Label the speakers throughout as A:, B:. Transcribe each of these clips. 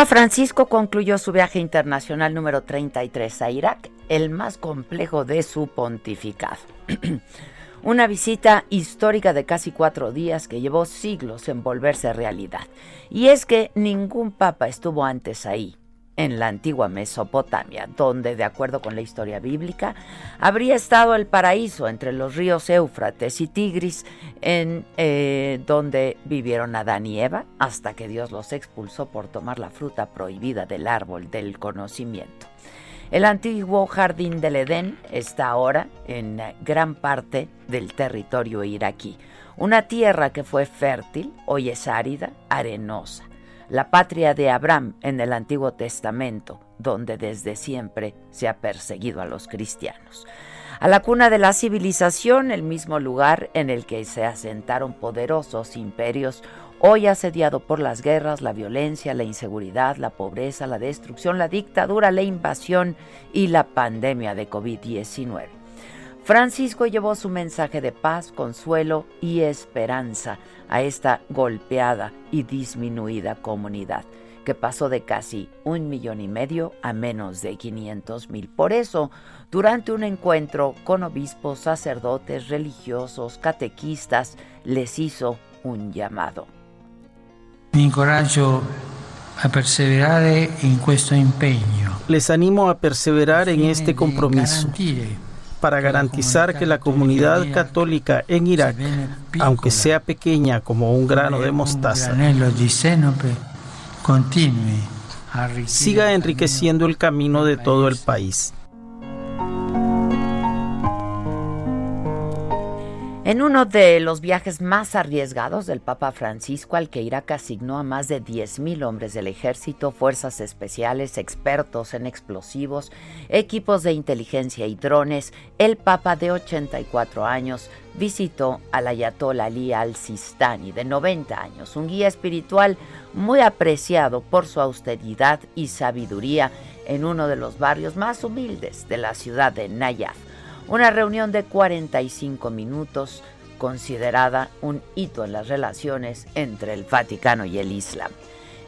A: Papa Francisco concluyó su viaje internacional número 33 a Irak, el más complejo de su pontificado. Una visita histórica de casi cuatro días que llevó siglos en volverse realidad. Y es que ningún papa estuvo antes ahí, en la antigua Mesopotamia, donde, de acuerdo con la historia bíblica, habría estado el paraíso entre los ríos Éufrates y Tigris, en eh, donde vivieron Adán y Eva, hasta que Dios los expulsó por tomar la fruta prohibida del árbol del conocimiento. El antiguo jardín del Edén está ahora en gran parte del territorio iraquí, una tierra que fue fértil, hoy es árida, arenosa la patria de Abraham en el Antiguo Testamento, donde desde siempre se ha perseguido a los cristianos. A la cuna de la civilización, el mismo lugar en el que se asentaron poderosos imperios, hoy asediado por las guerras, la violencia, la inseguridad, la pobreza, la destrucción, la dictadura, la invasión y la pandemia de COVID-19. Francisco llevó su mensaje de paz, consuelo y esperanza a esta golpeada y disminuida comunidad, que pasó de casi un millón y medio a menos de 500 mil. Por eso, durante un encuentro con obispos, sacerdotes, religiosos, catequistas, les hizo un llamado.
B: Mi incoraggio a perseverar en questo impegno.
C: Les animo a perseverar en este compromiso para garantizar que la comunidad católica en Irak, aunque sea pequeña como un grano de mostaza, siga enriqueciendo el camino de todo el país.
A: En uno de los viajes más arriesgados del Papa Francisco, al que Irak asignó a más de 10.000 hombres del ejército, fuerzas especiales, expertos en explosivos, equipos de inteligencia y drones, el Papa de 84 años visitó al Ayatollah Ali al-Sistani, de 90 años, un guía espiritual muy apreciado por su austeridad y sabiduría en uno de los barrios más humildes de la ciudad de Nayaf una reunión de 45 minutos considerada un hito en las relaciones entre el Vaticano y el Islam.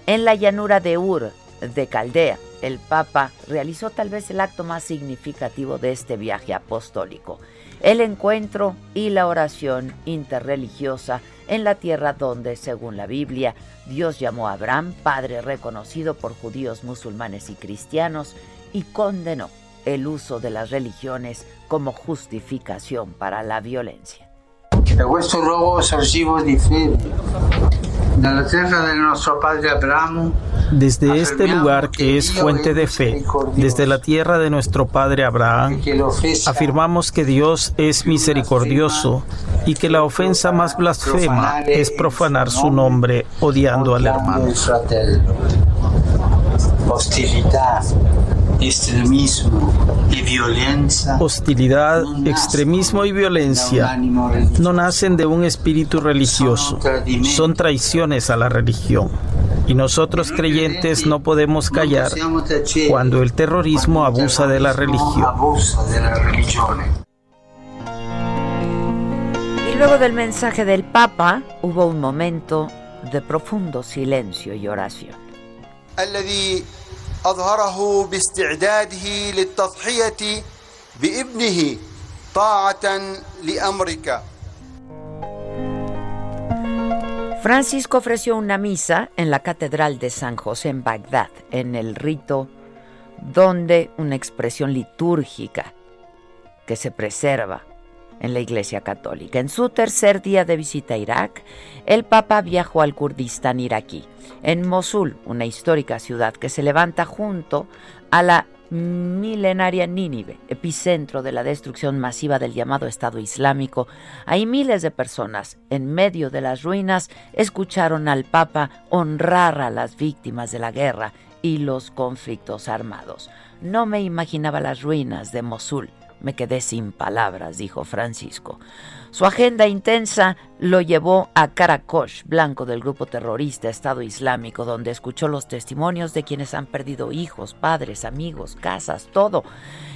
A: En la llanura de Ur, de Caldea, el Papa realizó tal vez el acto más significativo de este viaje apostólico, el encuentro y la oración interreligiosa en la tierra donde, según la Biblia, Dios llamó a Abraham, padre reconocido por judíos, musulmanes y cristianos, y condenó el uso de las religiones como justificación para la violencia.
C: Desde este lugar que es fuente de fe, desde la tierra de nuestro padre Abraham, afirmamos que Dios es misericordioso y que la ofensa más blasfema es profanar su nombre odiando al hermano. Hostilidad extremismo y violencia. Hostilidad, extremismo y violencia no nacen de un espíritu religioso, son traiciones a la religión. Y nosotros creyentes no podemos callar cuando el terrorismo abusa de la religión.
A: Y luego del mensaje del Papa hubo un momento de profundo silencio y oración.
D: أظهره باستعداده للتضحية بابنه طاعة لأمرك
A: Francisco ofreció una misa en la Catedral de San José en Bagdad, en el rito donde una expresión litúrgica que se preserva en la Iglesia Católica. En su tercer día de visita a Irak, el Papa viajó al Kurdistán iraquí, en Mosul, una histórica ciudad que se levanta junto a la milenaria Nínive, epicentro de la destrucción masiva del llamado Estado Islámico. Hay miles de personas en medio de las ruinas escucharon al Papa honrar a las víctimas de la guerra y los conflictos armados. No me imaginaba las ruinas de Mosul me quedé sin palabras, dijo Francisco. Su agenda intensa lo llevó a Karakosh, blanco del grupo terrorista Estado Islámico, donde escuchó los testimonios de quienes han perdido hijos, padres, amigos, casas, todo,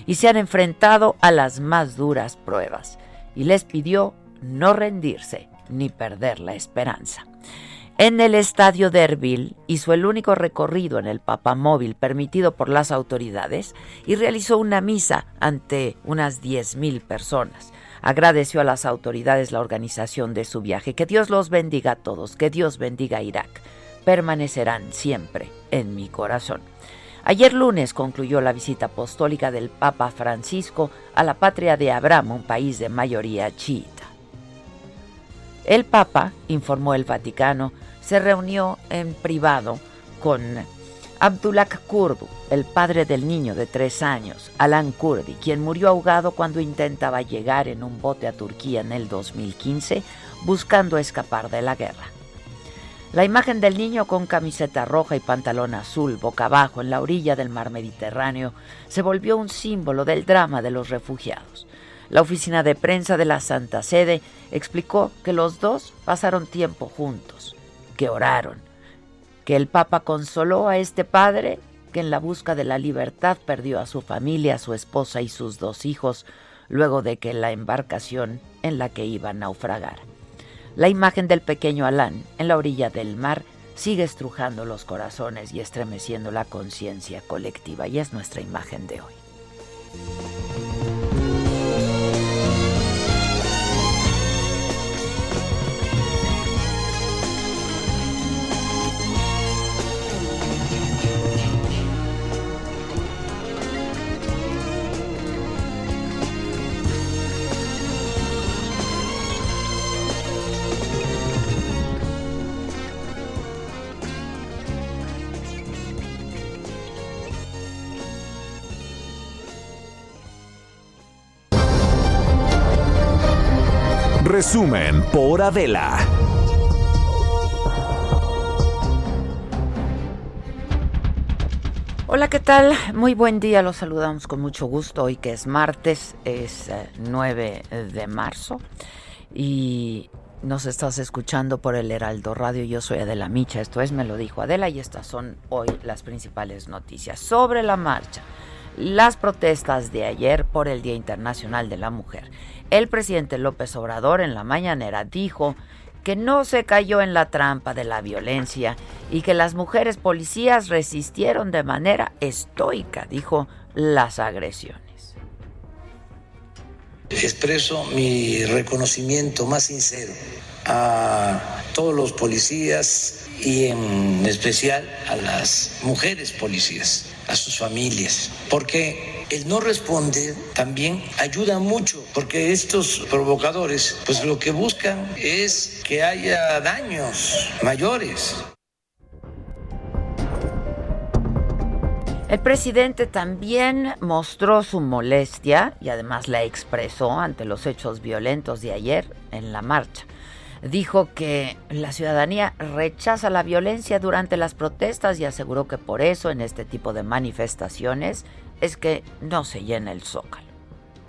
A: y se han enfrentado a las más duras pruebas. Y les pidió no rendirse ni perder la esperanza. En el estadio de hizo el único recorrido en el papamóvil permitido por las autoridades y realizó una misa ante unas 10.000 personas. Agradeció a las autoridades la organización de su viaje. Que Dios los bendiga a todos, que Dios bendiga a Irak. Permanecerán siempre en mi corazón. Ayer lunes concluyó la visita apostólica del Papa Francisco a la patria de Abraham, un país de mayoría chiita. El Papa, informó el Vaticano, se reunió en privado con Abdullah Kurdu, el padre del niño de tres años, Alan Kurdi, quien murió ahogado cuando intentaba llegar en un bote a Turquía en el 2015 buscando escapar de la guerra. La imagen del niño con camiseta roja y pantalón azul, boca abajo, en la orilla del mar Mediterráneo, se volvió un símbolo del drama de los refugiados. La oficina de prensa de la Santa Sede explicó que los dos pasaron tiempo juntos que oraron, que el Papa consoló a este padre que en la busca de la libertad perdió a su familia, a su esposa y sus dos hijos luego de que la embarcación en la que iba a naufragar. La imagen del pequeño Alán en la orilla del mar sigue estrujando los corazones y estremeciendo la conciencia colectiva y es nuestra imagen de hoy.
E: Resumen por Adela.
A: Hola, ¿qué tal? Muy buen día, los saludamos con mucho gusto hoy que es martes, es 9 eh, de marzo y nos estás escuchando por el Heraldo Radio, yo soy Adela Micha, esto es Me lo dijo Adela y estas son hoy las principales noticias sobre la marcha, las protestas de ayer por el Día Internacional de la Mujer el presidente López Obrador en la mañanera dijo que no se cayó en la trampa de la violencia y que las mujeres policías resistieron de manera estoica, dijo, las agresiones.
F: Expreso mi reconocimiento más sincero a todos los policías y en especial a las mujeres policías, a sus familias, porque el no responder también ayuda mucho, porque estos provocadores, pues lo que buscan es que haya daños mayores.
A: El presidente también mostró su molestia y además la expresó ante los hechos violentos de ayer en la marcha. Dijo que la ciudadanía rechaza la violencia durante las protestas y aseguró que por eso en este tipo de manifestaciones es que no se llena el zócalo.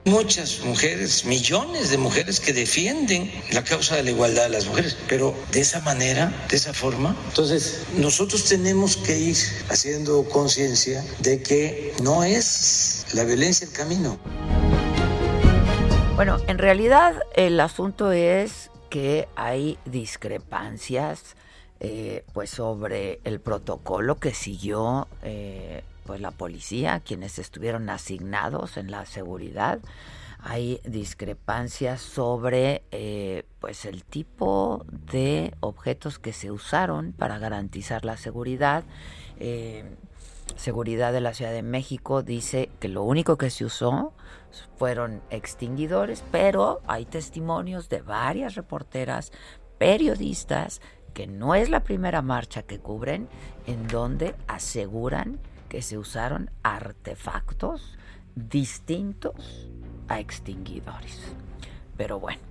F: Muchas mujeres, millones de mujeres que defienden la causa de la igualdad de las mujeres, pero de esa manera, de esa forma. Entonces, nosotros tenemos que ir haciendo conciencia de que no es la violencia el camino.
A: Bueno, en realidad el asunto es hay discrepancias eh, pues sobre el protocolo que siguió eh, pues la policía, quienes estuvieron asignados en la seguridad hay discrepancias sobre eh, pues el tipo de objetos que se usaron para garantizar la seguridad. Seguridad de la Ciudad de México dice que lo único que se usó fueron extinguidores, pero hay testimonios de varias reporteras, periodistas, que no es la primera marcha que cubren, en donde aseguran que se usaron artefactos distintos a extinguidores. Pero bueno,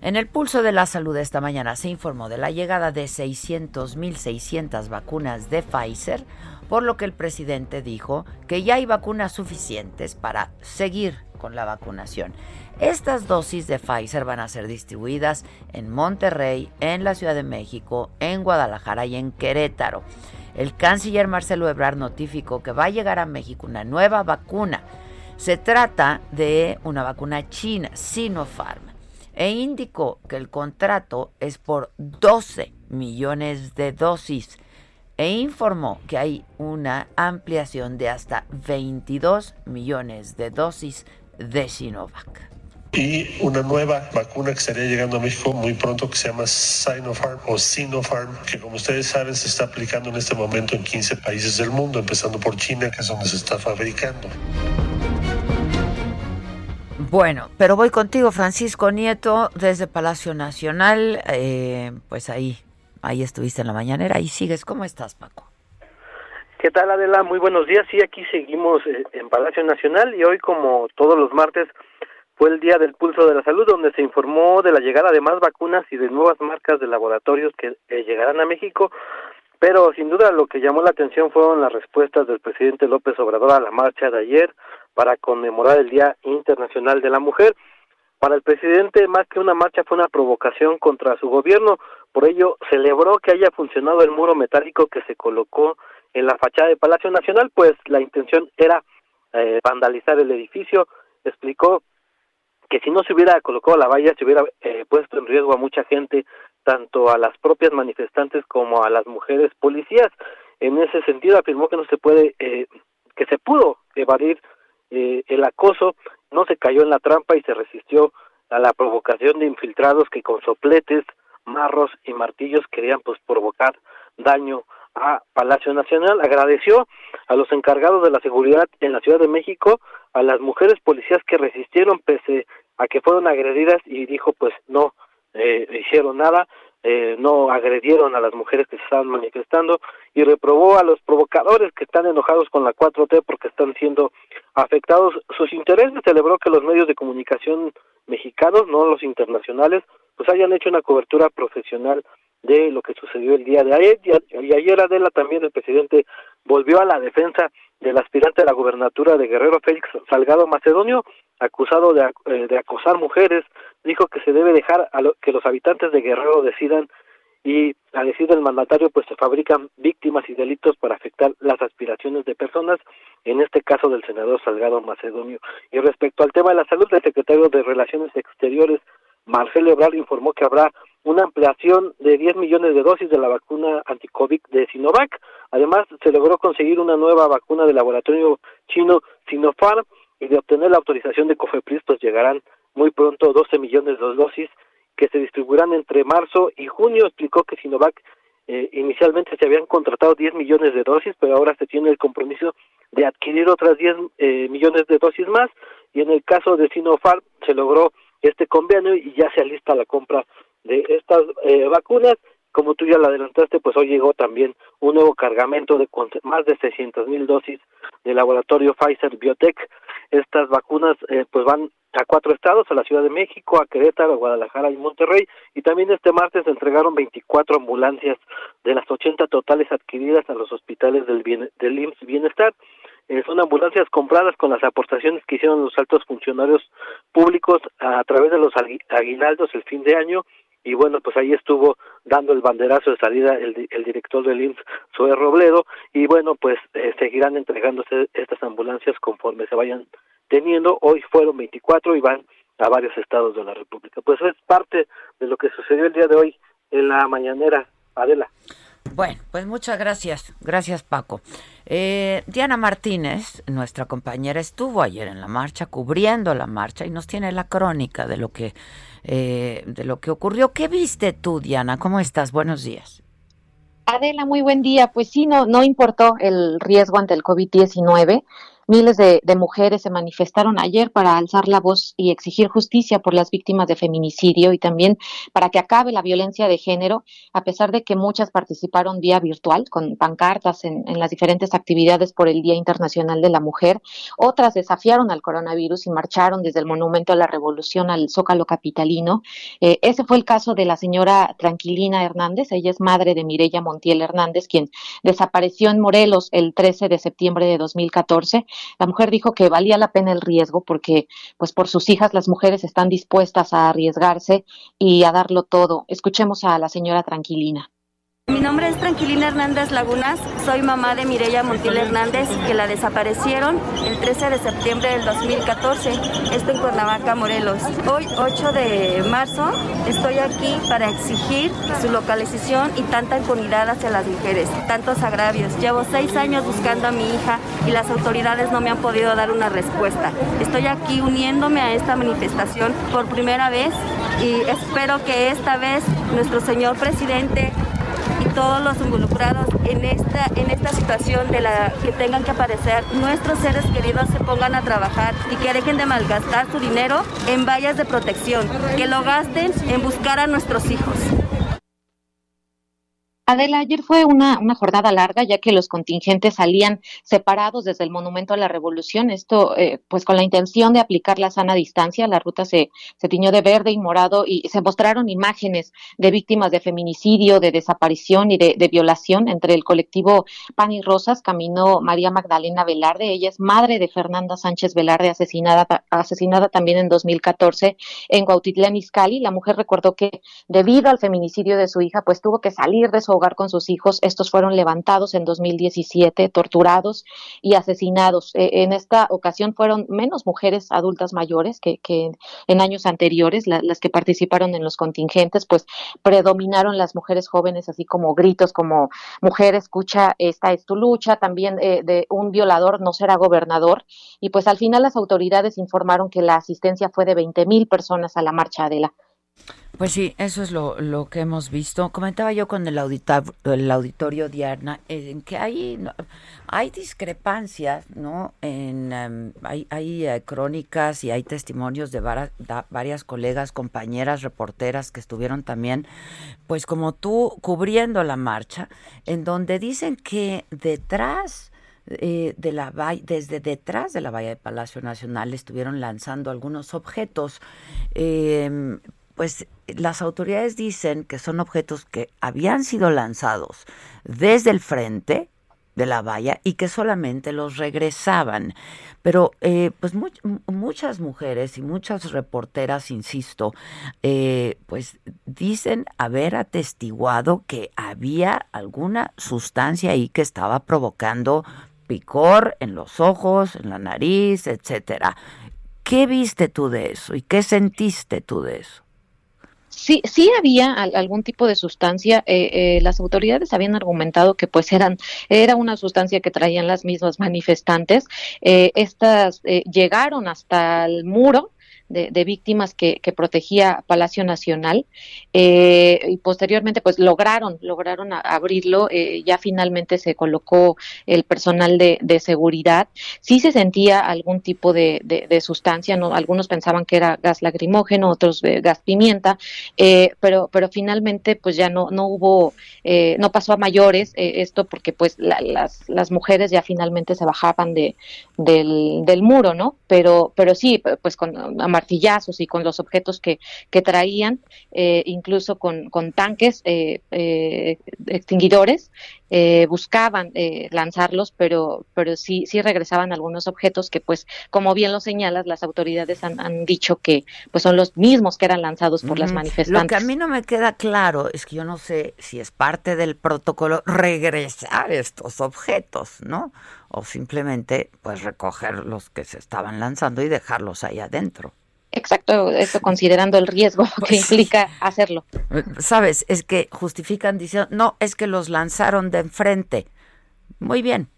A: en el pulso de la salud esta mañana se informó de la llegada de 600.600 vacunas de Pfizer, por lo que el presidente dijo que ya hay vacunas suficientes para seguir con la vacunación. Estas dosis de Pfizer van a ser distribuidas en Monterrey, en la Ciudad de México, en Guadalajara y en Querétaro. El canciller Marcelo Ebrard notificó que va a llegar a México una nueva vacuna. Se trata de una vacuna china, Sinopharm, e indicó que el contrato es por 12 millones de dosis e informó que hay una ampliación de hasta 22 millones de dosis de Sinovac.
G: Y una nueva vacuna que estaría llegando a México muy pronto que se llama Sinopharm o Sinopharm, que como ustedes saben se está aplicando en este momento en 15 países del mundo, empezando por China, que es donde se está fabricando.
A: Bueno, pero voy contigo, Francisco Nieto, desde Palacio Nacional, eh, pues ahí Ahí estuviste en la mañanera y sigues. ¿Cómo estás, Paco?
H: ¿Qué tal, Adela? Muy buenos días. Sí, aquí seguimos eh, en Palacio Nacional y hoy, como todos los martes, fue el Día del Pulso de la Salud, donde se informó de la llegada de más vacunas y de nuevas marcas de laboratorios que llegarán a México. Pero sin duda lo que llamó la atención fueron las respuestas del presidente López Obrador a la marcha de ayer para conmemorar el Día Internacional de la Mujer. Para el presidente, más que una marcha, fue una provocación contra su gobierno. Por ello, celebró que haya funcionado el muro metálico que se colocó en la fachada del Palacio Nacional, pues la intención era eh, vandalizar el edificio. Explicó que si no se hubiera colocado la valla, se hubiera eh, puesto en riesgo a mucha gente, tanto a las propias manifestantes como a las mujeres policías. En ese sentido, afirmó que no se puede, eh, que se pudo evadir el acoso no se cayó en la trampa y se resistió a la provocación de infiltrados que con sopletes, marros y martillos querían pues provocar daño a Palacio Nacional. Agradeció a los encargados de la seguridad en la Ciudad de México, a las mujeres policías que resistieron pese a que fueron agredidas y dijo pues no eh, hicieron nada eh, no agredieron a las mujeres que se estaban manifestando y reprobó a los provocadores que están enojados con la 4T porque están siendo afectados sus intereses. Celebró que los medios de comunicación mexicanos, no los internacionales, pues hayan hecho una cobertura profesional de lo que sucedió el día de ayer. Y ayer Adela también el presidente volvió a la defensa del aspirante a la gubernatura de Guerrero Félix Salgado Macedonio, acusado de, eh, de acosar mujeres, dijo que se debe dejar a que los habitantes de Guerrero decidan y a decir del mandatario pues se fabrican víctimas y delitos para afectar las aspiraciones de personas, en este caso del senador Salgado Macedonio. Y respecto al tema de la salud, el secretario de Relaciones Exteriores, Marcelo Ebrard, informó que habrá una ampliación de 10 millones de dosis de la vacuna anticovid de Sinovac. Además, se logró conseguir una nueva vacuna del laboratorio chino Sinopharm y de obtener la autorización de COFEPRIS, pues llegarán muy pronto 12 millones de dosis que se distribuirán entre marzo y junio. Explicó que Sinovac eh, inicialmente se habían contratado 10 millones de dosis, pero ahora se tiene el compromiso de adquirir otras 10 eh, millones de dosis más. Y en el caso de Sinopharm se logró este convenio y ya se alista la compra de estas eh, vacunas. Como tú ya lo adelantaste, pues hoy llegó también un nuevo cargamento de más de 600 mil dosis del laboratorio Pfizer Biotech. Estas vacunas eh, pues van a cuatro estados, a la Ciudad de México, a Querétaro, a Guadalajara y Monterrey, y también este martes se entregaron 24 ambulancias de las 80 totales adquiridas a los hospitales del, bien, del IMSS Bienestar. Eh, son ambulancias compradas con las aportaciones que hicieron los altos funcionarios públicos a, través de los aguinaldos el fin de año y bueno, pues ahí estuvo dando el banderazo de salida el, director del IMSS, Zoe Robledo, y bueno, pues eh, seguirán entregándose estas ambulancias conforme se vayan teniendo. Hoy fueron 24 y van a varios estados de la República. Pues es parte de lo que sucedió el día de hoy en la mañanera. Adela.
A: Bueno, pues muchas gracias. Gracias, Paco. Eh, Diana Martínez, nuestra compañera, estuvo ayer en la marcha, cubriendo la marcha y nos tiene la crónica de lo que, eh, de lo que ocurrió. ¿Qué viste tú, Diana? ¿Cómo estás? Buenos días.
I: Adela, muy buen día. Pues sí, no, no importó el riesgo ante el COVID-19. Miles de, mujeres se manifestaron ayer para alzar la voz y exigir justicia por las víctimas de feminicidio y también para que acabe la violencia de género, a pesar de que muchas participaron vía virtual con pancartas en, las diferentes actividades por el Día Internacional de la Mujer. Otras desafiaron al coronavirus y marcharon desde el Monumento a la Revolución al Zócalo Capitalino. Eh, ese fue el caso de la señora Tranquilina Hernández. Ella es madre de Mireya Montiel Hernández, quien desapareció en Morelos el 13 de septiembre de 2014 la mujer dijo que valía la pena el riesgo porque, pues, por sus hijas las mujeres están dispuestas a arriesgarse y a darlo todo. Escuchemos a la señora Tranquilina.
J: Mi nombre es Tranquilina Hernández Lagunas, soy mamá de Mireya Montiel Hernández, que la desaparecieron el 13 de septiembre del 2014, esto en Cuernavaca, Morelos. Hoy, 8 de marzo, estoy aquí para exigir su localización y tanta impunidad hacia las mujeres, tantos agravios. Llevo seis años buscando a mi hija y las autoridades no me han podido dar una respuesta. Estoy aquí uniéndome a esta manifestación por primera vez y espero que esta vez nuestro señor presidente todos los involucrados en esta, en esta situación de la que tengan que aparecer nuestros seres queridos se pongan a trabajar y que dejen de malgastar su dinero en vallas de protección, que lo gasten en buscar a nuestros hijos.
I: Adela, ayer fue una, una, jornada larga ya que los contingentes salían separados desde el Monumento a la Revolución, esto eh, pues con la intención de aplicar la sana distancia, la ruta se, se tiñó de verde y morado y se mostraron imágenes de víctimas de feminicidio, de desaparición y de, violación. Entre el colectivo Pan y Rosas caminó María Magdalena Velarde, ella es madre de Fernanda Sánchez Velarde, asesinada, asesinada también en 2014 en Cuautitlán Izcalli. La mujer recordó que debido al feminicidio de su hija pues tuvo que salir de su hogar con sus hijos. Estos fueron levantados en 2017, torturados y asesinados. E, en esta ocasión fueron menos mujeres adultas mayores que, en años anteriores, las que participaron en los contingentes, pues predominaron las mujeres jóvenes, así como gritos como mujer, escucha, esta es tu lucha, también eh, de un violador no será gobernador. Y pues al final las autoridades informaron que la asistencia fue de 20 mil personas a la marcha de la
A: pues sí, eso es lo, lo que hemos visto. Comentaba yo con el, el auditorio Diana en que hay, hay discrepancias, ¿no? En, em, hay hay eh, crónicas y hay testimonios de varias colegas, compañeras, reporteras que estuvieron también, pues como tú, cubriendo la marcha, en donde dicen que detrás... Eh, de la desde detrás de la valla de Palacio Nacional estuvieron lanzando algunos objetos eh, pues las autoridades dicen que son objetos que habían sido lanzados desde el frente de la valla y que solamente los regresaban. Pero eh, pues muchas mujeres y muchas reporteras, insisto, eh, pues dicen haber atestiguado que había alguna sustancia ahí que estaba provocando picor en los ojos, en la nariz, etcétera. ¿Qué viste tú de eso y qué sentiste tú de eso?
I: Sí, sí había algún tipo de sustancia. Eh, eh, las autoridades habían argumentado que pues eran era una sustancia que traían las mismas manifestantes. Eh, estas llegaron hasta el muro de, víctimas que, protegía Palacio Nacional eh, y posteriormente pues lograron lograron abrirlo eh, ya finalmente se colocó el personal de, seguridad. Sí se sentía algún tipo de, sustancia no algunos pensaban que era gas lacrimógeno otros gas pimienta eh, pero pero finalmente pues ya no no hubo no pasó a mayores esto porque pues las las mujeres ya finalmente se bajaban de del, del muro no pero pero sí pues con martillazos y con los objetos que, que traían, eh, incluso con, con tanques eh, eh, extinguidores, buscaban lanzarlos, pero, pero sí, sí regresaban algunos objetos que, pues, como bien lo señalas, las autoridades han, han dicho que pues son los mismos que eran lanzados por las manifestantes.
A: Lo que a mí no me queda claro es que yo no sé si es parte del protocolo regresar estos objetos, ¿no? O simplemente, pues, recoger los que se estaban lanzando y dejarlos ahí adentro.
I: Exacto, eso considerando el riesgo que implica hacerlo.
A: Sabes, es que justifican diciendo, no, es que los lanzaron de enfrente. Muy bien,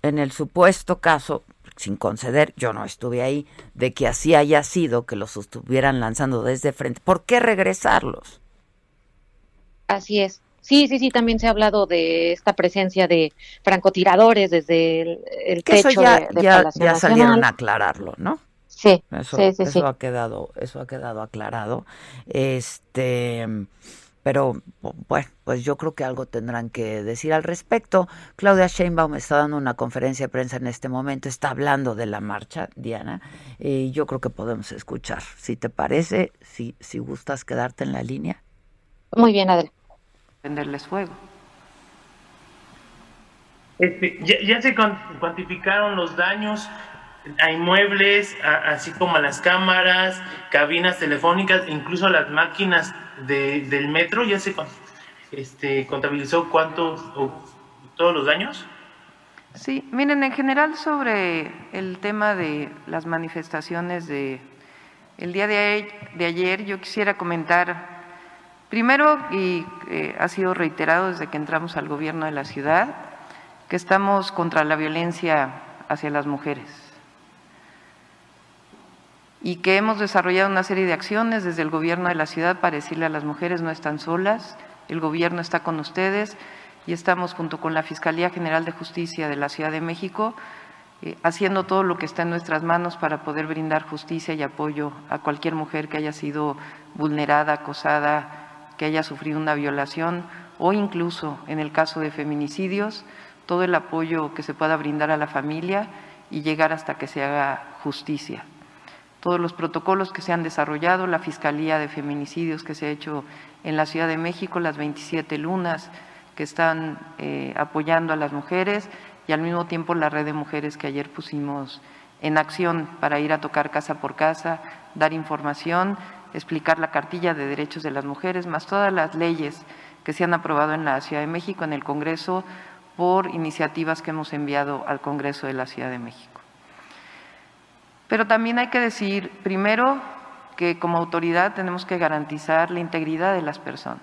A: en el supuesto caso, sin conceder, yo no estuve ahí, de que así haya sido que los estuvieran lanzando desde frente, ¿por qué regresarlos?
I: Así es. Sí, sí, sí, también se ha hablado de esta presencia de francotiradores desde el, techo
A: ya,
I: de,
A: ya, ya salieron a aclararlo, ¿no?
I: Sí,
A: eso,
I: sí, sí,
A: eso ha quedado, eso ha quedado aclarado. Este, pero bueno, pues yo creo que algo tendrán que decir al respecto. Claudia Sheinbaum está dando una conferencia de prensa en este momento, está hablando de la marcha, Diana, y yo creo que podemos escuchar. Si te parece, si, si gustas quedarte en la línea.
I: Muy bien, Adel.
K: Venderles fuego. Este, ya, se cuantificaron los daños a inmuebles, así como a las cámaras, cabinas telefónicas, incluso a las máquinas del metro, ya se este, contabilizó cuántos, todos los daños.
L: Sí, miren, en general sobre el tema de las manifestaciones de el día de, ayer, yo quisiera comentar, primero, y eh, ha sido reiterado desde que entramos al gobierno de la ciudad, que estamos contra la violencia hacia las mujeres y que hemos desarrollado una serie de acciones desde el gobierno de la ciudad para decirle a las mujeres no están solas, el gobierno está con ustedes y estamos junto con la Fiscalía General de Justicia de la Ciudad de México eh, haciendo todo lo que está en nuestras manos para poder brindar justicia y apoyo a cualquier mujer que haya sido vulnerada, acosada, que haya sufrido una violación o incluso en el caso de feminicidios, todo el apoyo que se pueda brindar a la familia y llegar hasta que se haga justicia todos los protocolos que se han desarrollado, la Fiscalía de Feminicidios que se ha hecho en la Ciudad de México, las 27 lunas que están eh, apoyando a las mujeres y al mismo tiempo la red de mujeres que ayer pusimos en acción para ir a tocar casa por casa, dar información, explicar la cartilla de derechos de las mujeres, más todas las leyes que se han aprobado en la Ciudad de México, en el Congreso, por iniciativas que hemos enviado al Congreso de la Ciudad de México. Pero también hay que decir, primero, que como autoridad tenemos que garantizar la integridad de las personas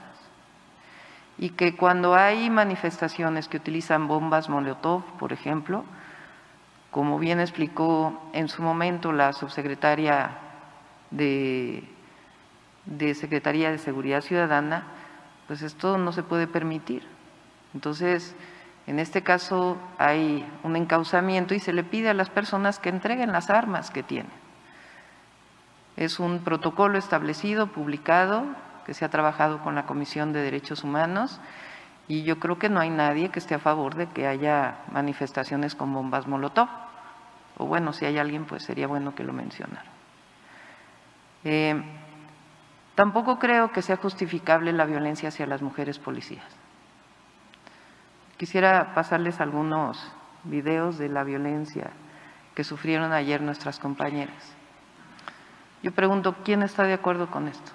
L: y que cuando hay manifestaciones que utilizan bombas Molotov, por ejemplo, como bien explicó en su momento la subsecretaria de, de Secretaría de Seguridad Ciudadana, pues esto no se puede permitir. Entonces, en este caso hay un encauzamiento y se le pide a las personas que entreguen las armas que tienen. Es un protocolo establecido, publicado, que se ha trabajado con la Comisión de Derechos Humanos y yo creo que no hay nadie que esté a favor de que haya manifestaciones con bombas molotov. O bueno, si hay alguien, pues sería bueno que lo mencionara. Eh, tampoco creo que sea justificable la violencia hacia las mujeres policías. Quisiera pasarles algunos videos de la violencia que sufrieron ayer nuestras compañeras. Yo pregunto, ¿quién está de acuerdo con esto?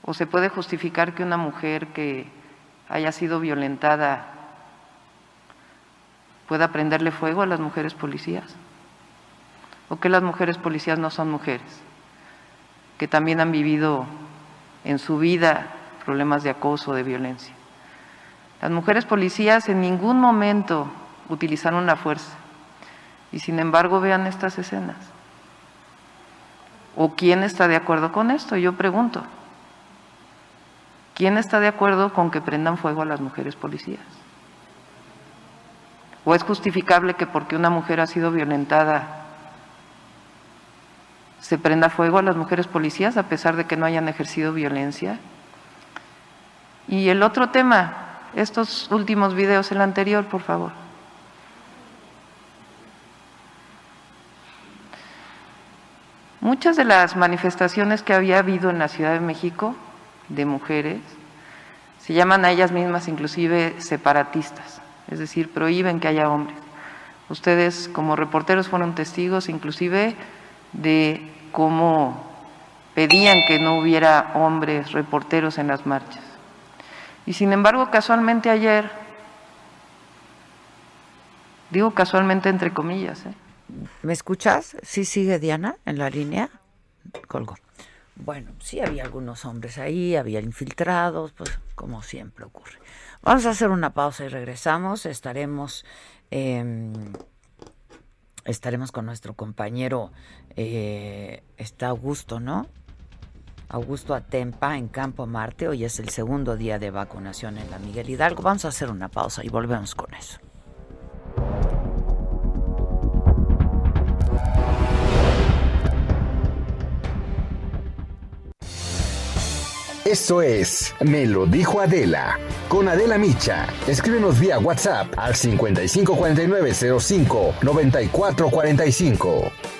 L: ¿O se puede justificar que una mujer que haya sido violentada pueda prenderle fuego a las mujeres policías? ¿O que las mujeres policías no son mujeres? Que también han vivido en su vida problemas de acoso, de violencia. Las mujeres policías en ningún momento utilizaron la fuerza. Y sin embargo, vean estas escenas. ¿O quién está de acuerdo con esto? Yo pregunto. ¿Quién está de acuerdo con que prendan fuego a las mujeres policías? ¿O es justificable que porque una mujer ha sido violentada se prenda fuego a las mujeres policías a pesar de que no hayan ejercido violencia? Y el otro tema, estos últimos videos, el anterior, por favor. Muchas de las manifestaciones que había habido en la Ciudad de México de mujeres se llaman a ellas mismas inclusive separatistas, es decir, prohíben que haya hombres. Ustedes como reporteros fueron testigos inclusive de cómo pedían que no hubiera hombres reporteros en las marchas. Y sin embargo, casualmente ayer, digo casualmente entre comillas, ¿eh?
A: ¿Me escuchas? ¿Sí sigue Diana en la línea? Colgo. Bueno, sí había algunos hombres ahí, había infiltrados, pues como siempre ocurre. Vamos a hacer una pausa y regresamos. Estaremos, em, estaremos con nuestro compañero, eh, está Augusto, ¿no? Augusto Atempa en Campo Marte. Hoy es el segundo día de vacunación en la Miguel Hidalgo. Vamos a hacer una pausa y volvemos con eso.
M: Eso es Me lo dijo Adela. Con Adela Micha. Escríbenos vía WhatsApp al 5549059445.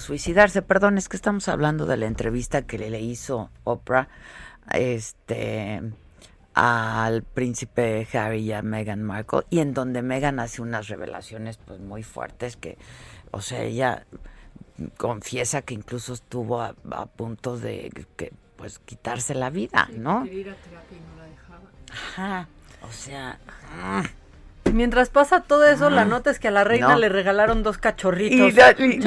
A: Suicidarse. Perdón, es que estamos hablando de la entrevista que le hizo Oprah este, al príncipe Harry y a Meghan Markle, y en donde Meghan hace unas revelaciones pues muy fuertes que, o sea, ella confiesa que incluso estuvo a, punto de que pues quitarse la vida, ¿no? Ajá, o sea,
N: ah. Mientras pasa todo eso, la nota es que a la reina le regalaron dos cachorritos.
A: Y, y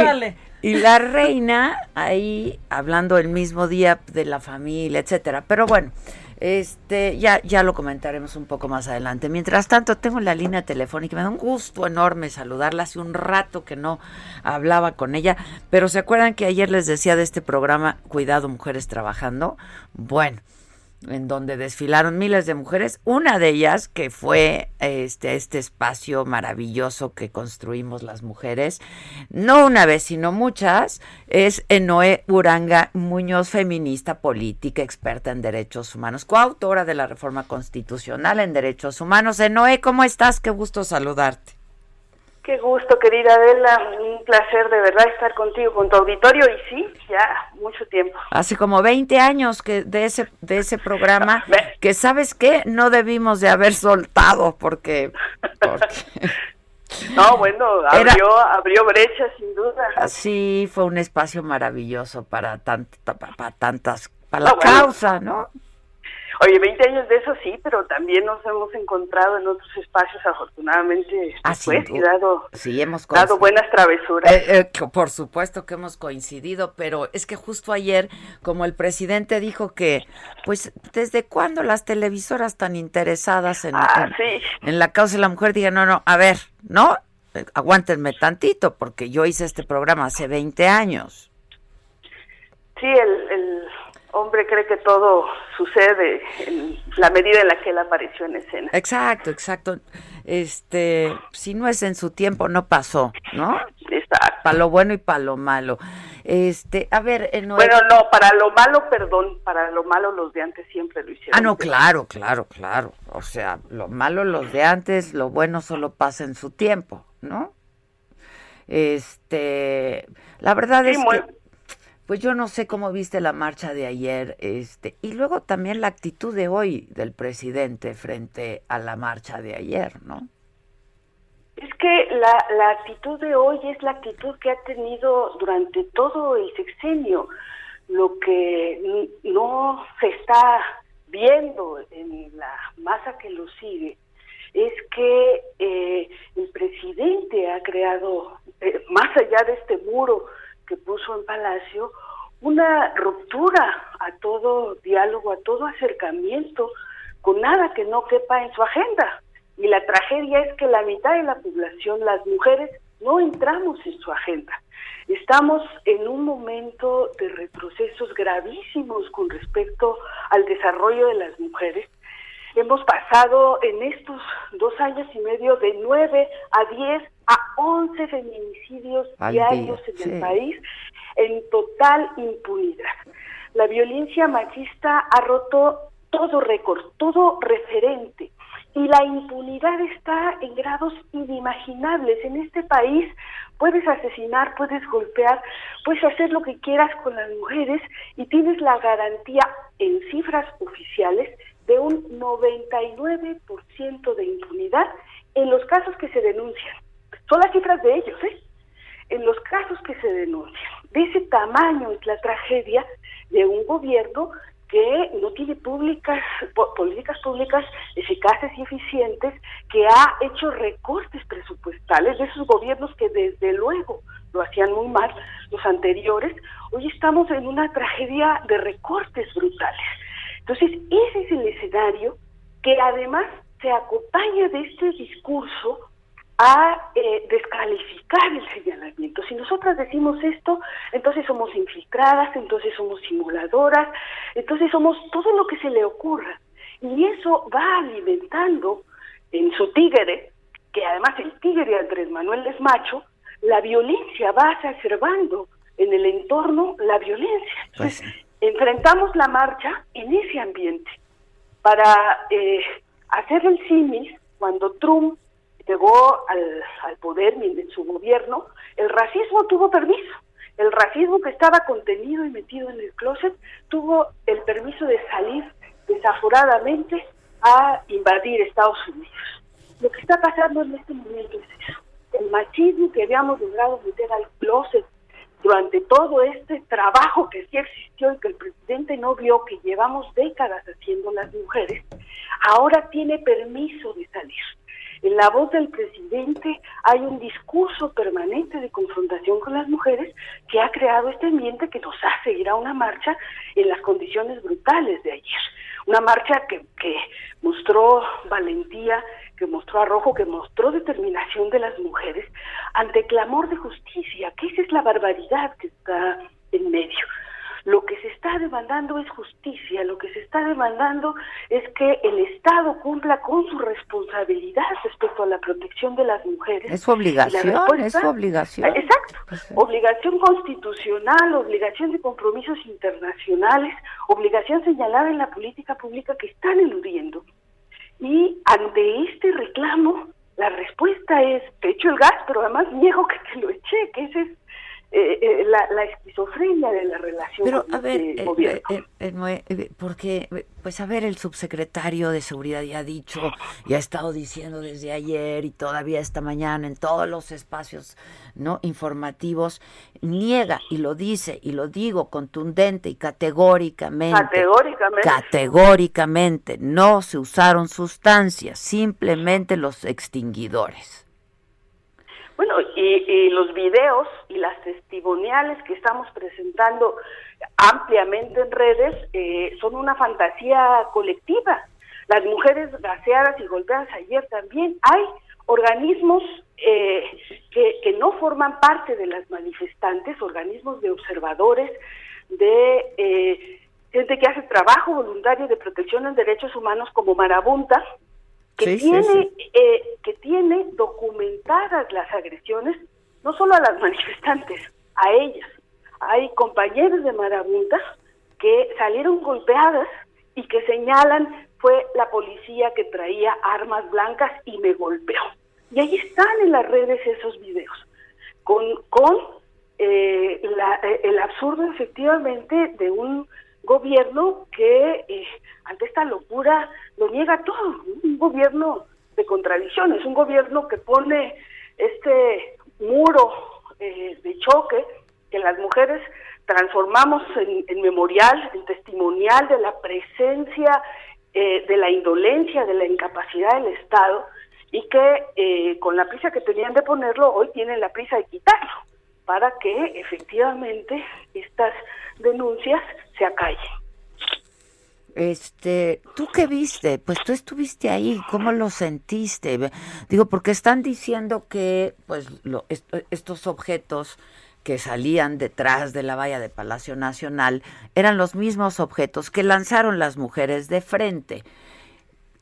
A: la reina ahí hablando el mismo día de la familia, etcétera. Pero bueno, este ya ya lo comentaremos un poco más adelante. Mientras tanto, tengo la línea telefónica, me da un gusto enorme saludarla. Hace un rato que no hablaba con ella, pero se acuerdan que ayer les decía de este programa Cuidado Mujeres Trabajando. Bueno, en donde desfilaron miles de mujeres, una de ellas que fue este, este espacio maravilloso que construimos las mujeres, no una vez, sino muchas, es Enoé Uranga Muñoz, feminista, política, experta en derechos humanos, coautora de la reforma constitucional en derechos humanos. Enoé, ¿cómo estás? Qué gusto saludarte.
O: Qué gusto, querida Adela. Un placer de verdad estar contigo, con tu auditorio. Y sí, ya mucho tiempo.
A: Hace como 20 años que de ese de ese programa que sabes qué no debimos de haber soltado porque,
O: no bueno abrió abrió brecha sin duda
A: sí fue un espacio maravilloso para tanta para, tantas para la causa no
O: Oye, 20 años de eso sí, pero también nos hemos encontrado en otros espacios, afortunadamente,
A: ah, después, y dado,
O: sí, hemos dado buenas travesuras.
A: Eh, eh, por supuesto que hemos coincidido, pero es que justo ayer, como el presidente dijo que, pues, ¿desde cuándo las televisoras tan interesadas en,
O: ah,
A: en, la causa de la mujer digan, no, no, a ver, ¿no? Eh, aguántenme tantito, porque yo hice este programa hace 20 años.
O: Sí, el hombre cree que todo sucede en la medida en la que él apareció en escena.
A: Exacto, exacto. Este, si no es en su tiempo, no pasó, ¿no?
O: Exacto.
A: Para lo bueno y para lo malo. Este, a ver,
O: Bueno, no, para lo malo, perdón, para lo malo los de antes siempre lo hicieron.
A: Ah, no, claro, claro, claro. O sea, lo malo los de antes, lo bueno solo pasa en su tiempo, ¿no? Este, la verdad es que pues yo no sé cómo viste la marcha de ayer, este, y luego también la actitud de hoy del presidente frente a la marcha de ayer, ¿no?
O: Es que la, la actitud de hoy es la actitud que ha tenido durante todo el sexenio. Lo que no se está viendo en la masa que lo sigue es que eh, el presidente ha creado, eh, más allá de este muro que puso en Palacio una ruptura a todo diálogo, a todo acercamiento, con nada que no quepa en su agenda. Y la tragedia es que la mitad de la población, las mujeres, no entramos en su agenda. Estamos en un momento de retrocesos gravísimos con respecto al desarrollo de las mujeres. Hemos pasado en estos dos años y medio de nueve a diez a once feminicidios diarios en el país en total impunidad. La violencia machista ha roto todo récord, todo referente y la impunidad está en grados inimaginables. En este país puedes asesinar, puedes golpear, puedes hacer lo que quieras con las mujeres y tienes la garantía en cifras oficiales de un 99% de impunidad en los casos que se denuncian. Son las cifras de ellos, ¿eh? En los casos que se denuncian. De tamaño es la tragedia de un gobierno que no tiene públicas políticas públicas eficaces y eficientes, que ha hecho recortes presupuestales de esos gobiernos que desde luego lo hacían muy mal los anteriores. Hoy estamos en una tragedia de recortes brutales. Entonces, ese es el escenario que además se acompaña de este discurso a eh, descalificar el señalamiento. Si nosotras decimos esto, entonces somos infiltradas, entonces somos simuladoras, entonces somos todo lo que se le ocurra. Y eso va alimentando en su tigre, que además el tigre de Andrés Manuel es macho, la violencia va exacerbando en el entorno la violencia. Pues entonces, enfrentamos la marcha en ese ambiente para eh, hacer el símil cuando Trump llegó al, al poder en su gobierno, el racismo tuvo permiso. El racismo que estaba contenido y metido en el closet tuvo el permiso de salir desaforadamente a invadir Estados Unidos. Lo que está pasando en este momento es eso. El machismo que habíamos logrado meter al closet durante todo este trabajo que sí existió y que el presidente no vio, que llevamos décadas haciendo las mujeres, ahora tiene permiso de salir. En la voz del presidente hay un discurso permanente de confrontación con las mujeres que ha creado este ambiente que nos hace ir a una marcha en las condiciones brutales de ayer. Una marcha que, que mostró valentía, que mostró arrojo, que mostró determinación de las mujeres ante clamor de justicia, que esa es la barbaridad que está en medio. Lo que se está demandando es justicia, lo que se está demandando es que el Estado cumpla con su responsabilidad respecto a la protección de las mujeres.
A: Es su obligación, es su obligación.
O: Exacto, pues obligación constitucional, obligación de compromisos internacionales, obligación señalada en la política pública que están eludiendo. Y ante este reclamo, la respuesta es, te echo el gas, pero además niego que te lo eché, que ese es eh, eh, la, la, esquizofrenia de la relación
A: Pero, a ver,
O: este
A: eh,
O: gobierno.
A: porque, pues a ver, el subsecretario de Seguridad ya ha dicho y ha estado diciendo desde ayer y todavía esta mañana en todos los espacios no informativos, niega y lo dice y lo digo contundente y categóricamente.
O: Categóricamente.
A: Categóricamente, no se usaron sustancias, simplemente los extinguidores.
O: Bueno, y, y, los videos y las testimoniales que estamos presentando ampliamente en redes eh, son una fantasía colectiva. Las mujeres gaseadas y golpeadas ayer también. Hay organismos eh, que, no forman parte de las manifestantes, organismos de observadores, de eh, gente que hace trabajo voluntario de protección en derechos humanos como Marabunta, que
A: Sí,
O: tiene
A: sí.
O: eh, que tiene documentadas las agresiones no solo a las manifestantes a ellas hay compañeros de marabunta que salieron golpeadas y que señalan fue la policía que traía armas blancas y me golpeó y ahí están en las redes esos videos con con eh, la- eh, el absurdo efectivamente de un gobierno que eh, ante esta locura lo niega todo, un gobierno de contradicciones, un gobierno que pone este muro eh, de choque que las mujeres transformamos en, en memorial, en testimonial de la presencia, eh, de la indolencia, de la incapacidad del Estado y que eh, con la prisa que tenían de ponerlo, hoy tienen la prisa de quitarlo para que efectivamente estas denuncias se acallen.
A: Este, ¿tú qué viste? Pues tú estuviste ahí, ¿cómo lo sentiste? Digo, porque están diciendo que pues estos objetos que salían detrás de la valla de Palacio Nacional eran los mismos objetos que lanzaron las mujeres de frente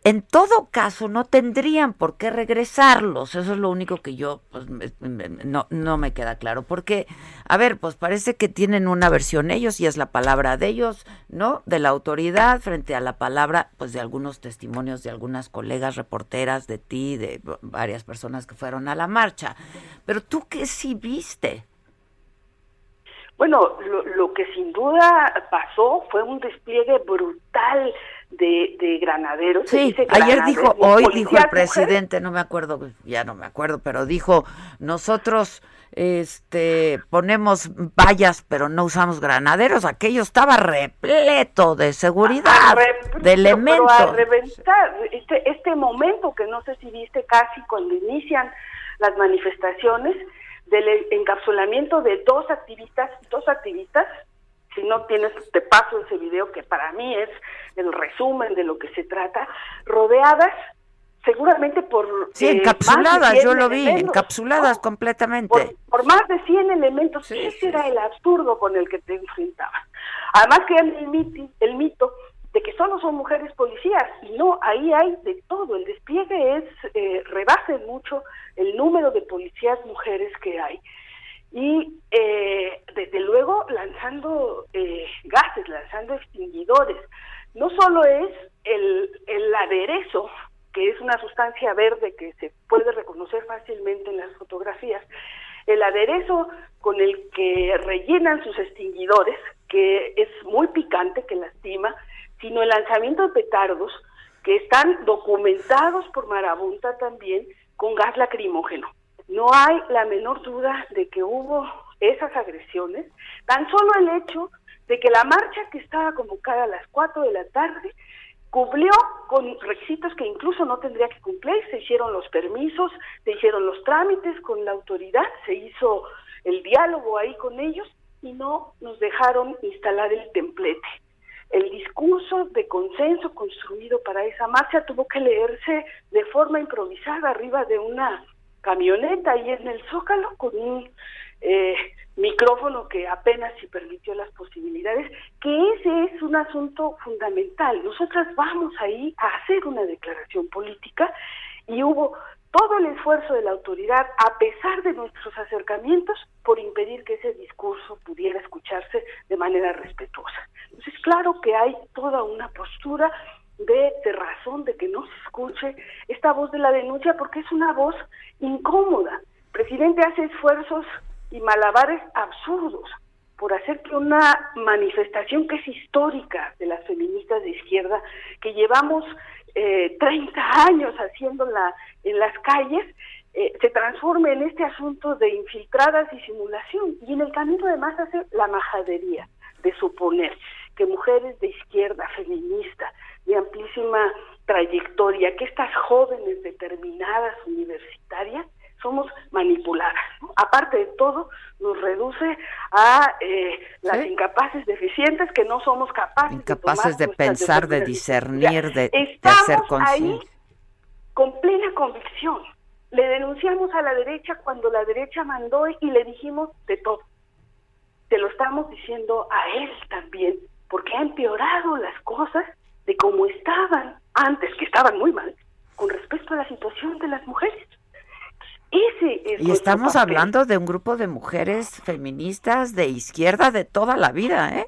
A: en todo caso no tendrían por qué regresarlos. Eso es lo único que yo pues, no, no me queda claro. Porque, a ver, pues parece que tienen una versión ellos y es la palabra de ellos, ¿no? De la autoridad frente a la palabra, pues de algunos testimonios de algunas colegas reporteras, de ti, de varias personas que fueron a la marcha. Pero tú qué sí viste.
O: Bueno, lo, lo que sin duda pasó fue un despliegue brutal de, granaderos.
A: Sí, ayer dijo, hoy dijo el presidente, no me acuerdo, ya no me acuerdo, pero dijo, nosotros este ponemos vallas, pero no usamos granaderos. Aquello estaba repleto de seguridad, de elementos.
O: a reventar, este, este momento que no sé si viste casi cuando inician las manifestaciones, del encapsulamiento de dos activistas, dos activistas si no tienes, te paso ese video que para mí es el resumen de lo que se trata, rodeadas seguramente por...
A: Sí, eh, encapsuladas, yo lo vi, encapsuladas completamente.
O: Por, más de 100 elementos, ese era el absurdo con el que te enfrentabas. Además que el, mito, el mito de que solo son mujeres policías, y no, ahí hay de todo, el despliegue es, eh, rebase mucho el número de policías mujeres que hay y eh, desde luego lanzando eh, gases, lanzando extinguidores. No solo es el, el aderezo, que es una sustancia verde que se puede reconocer fácilmente en las fotografías, el aderezo con el que rellenan sus extinguidores, que es muy picante, que lastima, sino el lanzamiento de petardos que están documentados por Marabunta también con gas lacrimógeno. No hay la menor duda de que hubo esas agresiones, tan solo el hecho de que la marcha que estaba convocada a las 4 de la tarde cumplió con requisitos que incluso no tendría que cumplir, se hicieron los permisos, se hicieron los trámites con la autoridad, se hizo el diálogo ahí con ellos y no nos dejaron instalar el templete. El discurso de consenso construido para esa marcha tuvo que leerse de forma improvisada arriba de una camioneta ahí en el Zócalo con un eh, micrófono que apenas si permitió las posibilidades, que ese es un asunto fundamental. Nosotras vamos ahí a hacer una declaración política y hubo todo el esfuerzo de la autoridad, a pesar de nuestros acercamientos, por impedir que ese discurso pudiera escucharse de manera respetuosa. Entonces, claro que hay toda una postura de, razón de que no se escuche esta voz de la denuncia porque es una voz incómoda. El presidente hace esfuerzos y malabares absurdos por hacer que una manifestación que es histórica de las feministas de izquierda, que llevamos eh, 30 años haciéndola en las calles, eh, se transforme en este asunto de infiltradas y simulación. Y en el camino además hace la majadería de suponer que mujeres de izquierda, feminista, de amplísima trayectoria, que estas jóvenes determinadas universitarias somos manipuladas. Aparte de todo, nos reduce a eh, las incapaces deficientes que no somos capaces.
A: Incapaces de, pensar, de, discernir, de, de hacer
O: ahí con plena convicción. Le denunciamos a la derecha cuando la derecha mandó y le dijimos de todo. Te lo estamos diciendo a él también, porque ha empeorado las cosas de cómo estaban antes, que estaban muy mal, con respecto a la situación de las mujeres. Ese es
A: y estamos hablando de un grupo de mujeres feministas de izquierda de toda la vida, ¿eh?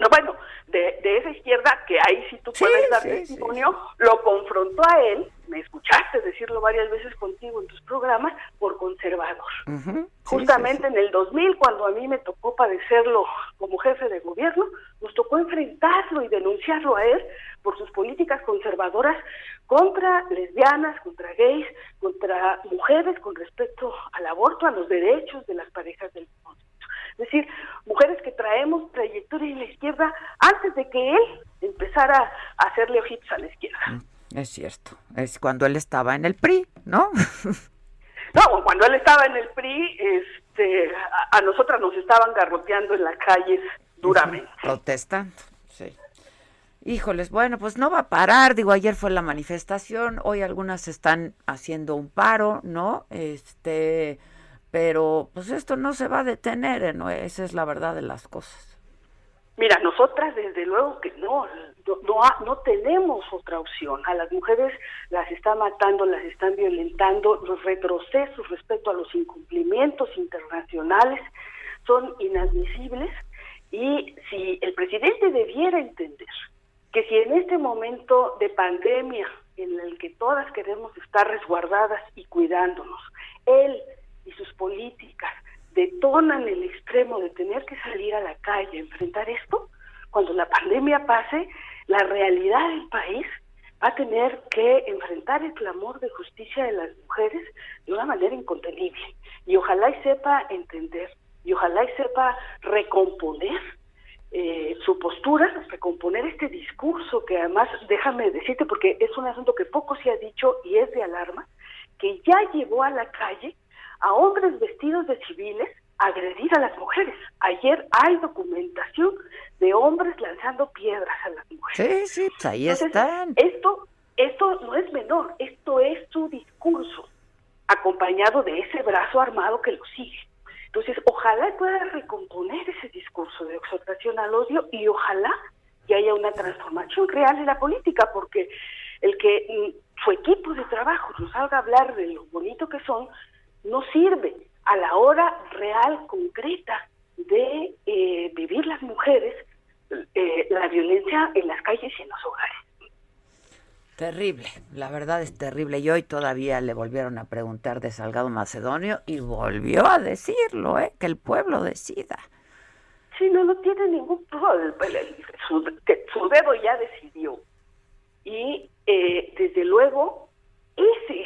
O: No, bueno, de, esa izquierda, que ahí sí tú puedes dar testimonio, lo confrontó a él, me escuchaste decirlo varias veces contigo en tus programas, por conservador. Justamente en el 2000, cuando a mí me tocó padecerlo como jefe de gobierno, nos tocó enfrentarlo y denunciarlo a él por sus políticas conservadoras contra lesbianas, contra gays, contra mujeres con respecto al aborto, a los derechos de las parejas del mundo. Es decir, mujeres que traemos trayectoria en la izquierda antes de que él empezara a hacerle ojitos a la izquierda.
A: Mm, es cierto, es cuando él estaba en el PRI, ¿no?
O: no, cuando él estaba en el PRI, este, a, nosotras nos estaban garroteando en las calles duramente.
A: Protestando, sí. Híjoles, bueno, pues no va a parar. Digo, ayer fue la manifestación, hoy algunas están haciendo un paro, ¿no? Este, pero pues esto no se va a detener, ¿no? Esa es la verdad de las cosas.
O: Mira, nosotras desde luego que no, no, no, tenemos otra opción. A las mujeres las están matando, las están violentando, los retrocesos respecto a los incumplimientos internacionales son inadmisibles y si el presidente debiera entender que si en este momento de pandemia en el que todas queremos estar resguardadas y cuidándonos, él y sus políticas detonan el extremo de tener que salir a la calle a enfrentar esto, cuando la pandemia pase, la realidad del país va a tener que enfrentar el clamor de justicia de las mujeres de una manera incontenible. Y ojalá y sepa entender, y ojalá y sepa recomponer eh, su postura, recomponer este discurso que además, déjame decirte, porque es un asunto que poco se ha dicho y es de alarma, que ya llevó a la calle a hombres vestidos de civiles agredir a las mujeres. Ayer hay documentación de hombres lanzando piedras a las mujeres.
A: Sí, sí, pues ahí están.
O: Esto, esto no es menor, esto es su discurso, acompañado de ese brazo armado que lo sigue. Entonces, ojalá pueda recomponer ese discurso de exhortación al odio y ojalá que haya una transformación real en la política, porque el que mm, su equipo de trabajo nos haga hablar de lo bonito que son, no sirve a la hora real, concreta de eh, vivir las mujeres eh, la violencia en las calles y en los hogares.
A: Terrible, la verdad es terrible. Y hoy todavía le volvieron a preguntar de Salgado Macedonio y volvió a decirlo, ¿eh? que el pueblo decida.
O: Sí, no, no tiene ningún problema. Su, su dedo ya decidió. Y eh, desde luego, ese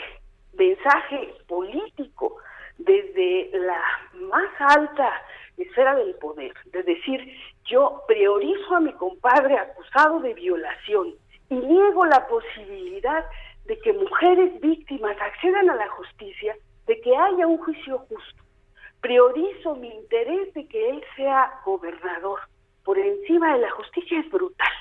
O: mensaje político desde la más alta esfera del poder, de decir, yo priorizo a mi compadre acusado de violación y niego la posibilidad de que mujeres víctimas accedan a la justicia, de que haya un juicio justo. Priorizo mi interés de que él sea gobernador por encima de la justicia es brutal.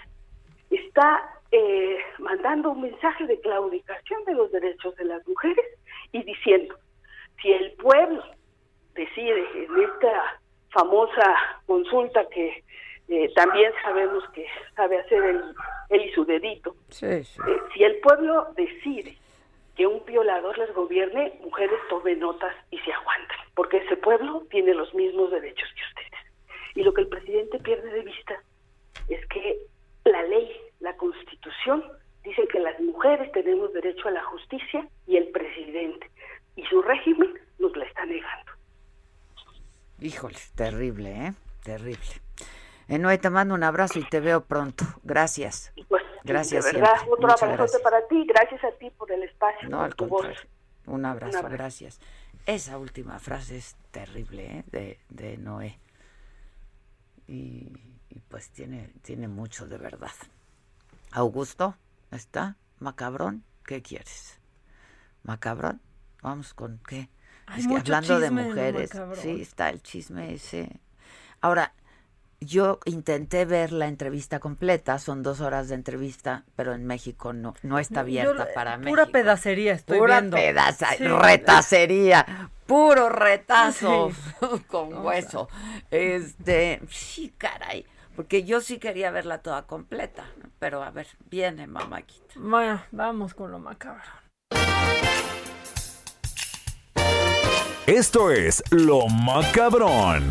O: Está eh, mandando un mensaje de claudicación de los derechos de las mujeres y diciendo, si el pueblo decide en esta famosa consulta que eh, también sabemos que sabe hacer él, y su dedito,
A: eh,
O: si el pueblo decide que un violador les gobierne, mujeres tomen notas y se aguanten, porque ese pueblo tiene los mismos derechos que ustedes. Y lo que el presidente pierde de vista es que la ley, la constitución, dice que las mujeres tenemos derecho a la justicia y el presidente y su régimen nos la está negando.
A: Híjole, terrible, ¿eh? Terrible. Enoe, te mando un abrazo y te veo pronto. Gracias.
O: Pues,
A: gracias.
O: De verdad, otro abrazo para ti. Gracias a ti por el espacio.
A: No, al contrario. Un abrazo, gracias. Esa última frase es terrible, ¿eh? De, de Noé. Y, y, pues tiene, tiene mucho de verdad. Augusto, ¿está? Macabrón, ¿qué quieres? Macabrón. Vamos con qué. es que hablando de mujeres, sí, está el chisme ese. Ahora, yo intenté ver la entrevista completa, son dos horas de entrevista, pero en México no, no está abierta para México.
N: Pura pedacería estoy
A: pura
N: viendo.
A: Pura retacería, puro retazo con hueso. Este, sí, caray, porque yo sí quería verla toda completa, pero a ver, viene mamáquita.
N: Bueno, vamos con lo macabro.
E: Esto es Lo Macabrón.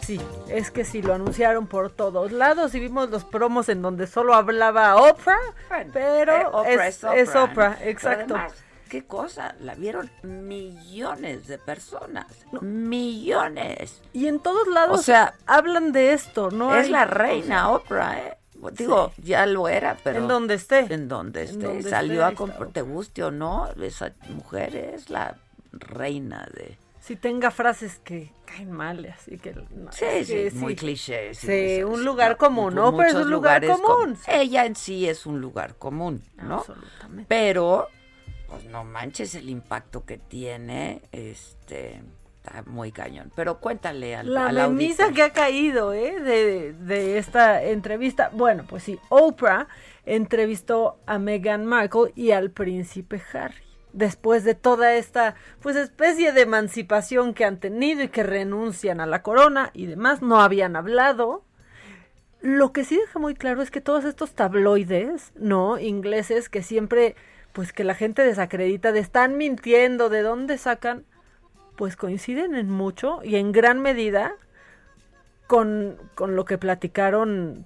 N: Sí, es que sí, lo anunciaron por todos lados y vimos los promos en donde solo hablaba Oprah, pero
A: eh,
N: es, Oprah, exacto.
A: ¿Qué cosa? La vieron millones de personas. Millones.
N: Y en todos lados o sea, hablan de esto, ¿no?
A: Es la reina Oprah, ¿eh? Digo, ya lo era, pero...
N: En donde esté.
A: En donde esté. Salió a comprar, te guste o no, esa mujer es la reina de...
N: Si tenga frases que caen mal, así que...
A: sí, sí, muy cliché.
N: Sí, un lugar común, ¿no? Pero es un lugar común.
A: ella en sí es un lugar común, ¿no? Pero, pues no manches el impacto que tiene, este está muy cañón. Pero cuéntale al
N: La
A: al
N: memisa que ha caído, ¿eh? De, de esta entrevista. Bueno, pues sí, Oprah entrevistó a Meghan Markle y al príncipe Harry. Después de toda esta, pues, especie de emancipación que han tenido y que renuncian a la corona y demás, no habían hablado. Lo que sí deja muy claro es que todos estos tabloides, ¿no? Ingleses que siempre, pues que la gente desacredita de están mintiendo, de dónde sacan, pues coinciden en mucho y en gran medida con, con lo que platicaron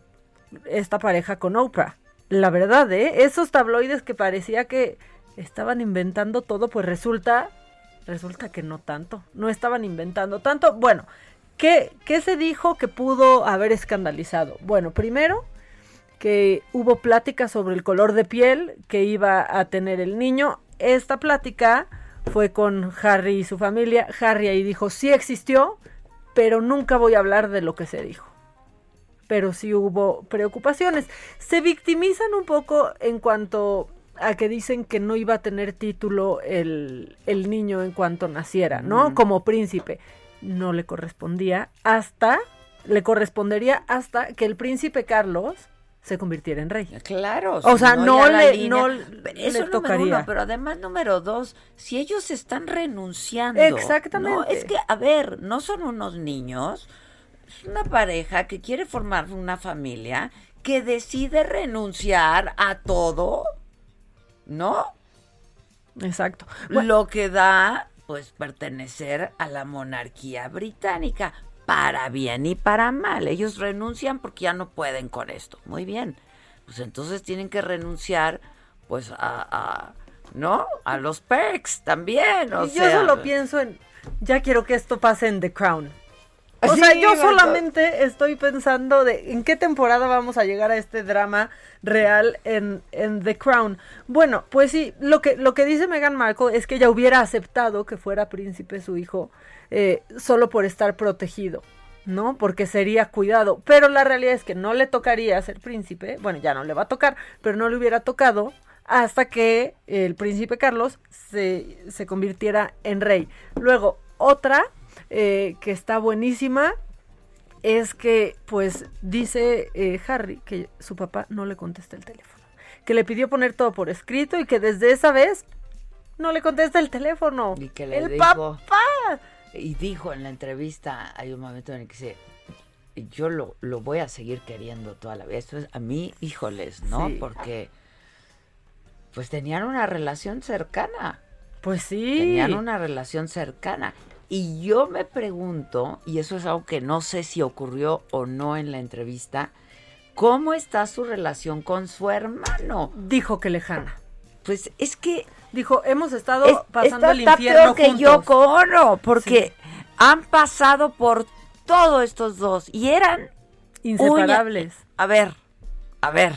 N: esta pareja con Oprah. La verdad, ¿eh? Esos tabloides que parecía que estaban inventando todo, pues resulta, resulta que no tanto. No estaban inventando tanto. Bueno, ¿qué, qué se dijo que pudo haber escandalizado? Bueno, primero que hubo plática sobre el color de piel que iba a tener el niño. Esta plática fue con Harry y su familia. Harry ahí dijo, sí existió, pero nunca voy a hablar de lo que se dijo. Pero sí hubo preocupaciones. Se victimizan un poco en cuanto a que dicen que no iba a tener título el, el niño en cuanto naciera, ¿no?
A: Mm.
N: Como príncipe. No le correspondía hasta, le correspondería hasta que el príncipe Carlos se convirtiera en rey.
A: Claro.
N: O sea, no, le,
A: línea-
N: no le
A: Eso número
N: tocaría.
A: uno, pero además número dos, si ellos están renunciando.
N: Exactamente.
A: ¿no? Es que, a ver, no son unos niños, es una pareja que quiere formar una familia que decide renunciar a todo, ¿no?
N: Exacto.
A: Lo que da, pues, pertenecer a la monarquía británica, para bien y para mal. Ellos renuncian porque ya no pueden con esto. Muy bien. Pues entonces tienen que renunciar, pues, a, a- ¿no? A los perks también. O
N: Y yo solo pienso en, ya quiero que esto pase en The Crown. O
A: Sí,
N: sea, yo
A: ¿verdad?
N: solamente estoy pensando de en qué temporada vamos a llegar a este drama real en, en The Crown. Bueno, pues sí, lo que, lo que dice Meghan Markle es que ella hubiera aceptado que fuera príncipe su hijo eh, solo por estar protegido, ¿no? Porque sería cuidado. Pero la realidad es que no le tocaría ser príncipe, bueno, ya no le va a tocar, pero no le hubiera tocado hasta que el príncipe Carlos se, se convirtiera en rey. Luego, otra eh, que está buenísima es que, pues, dice eh, Harry que su papá no le contesta el teléfono. Que le pidió poner todo por escrito y que desde esa vez no le contesta el teléfono.
A: Y que le
N: el
A: dijo-
N: papá.
A: Y dijo en la entrevista, hay un momento en el que dice, yo lo, lo voy a seguir queriendo toda la vida. Esto es, a mí, híjoles, ¿no?
N: Sí.
A: Porque, pues tenían una relación cercana.
N: Pues sí.
A: Tenían una relación cercana. Y yo me pregunto, y eso es algo que no sé si ocurrió o no en la entrevista, ¿cómo está su relación con su hermano?
N: Dijo que lejana.
A: Pues es que
N: Dijo, hemos estado
A: es-
N: pasando el
A: está
N: infierno
A: peor que
N: juntos.
A: Yoko Ono, porque han pasado por todo estos dos y eran
N: Inseparables.
A: uña- A ver, a ver,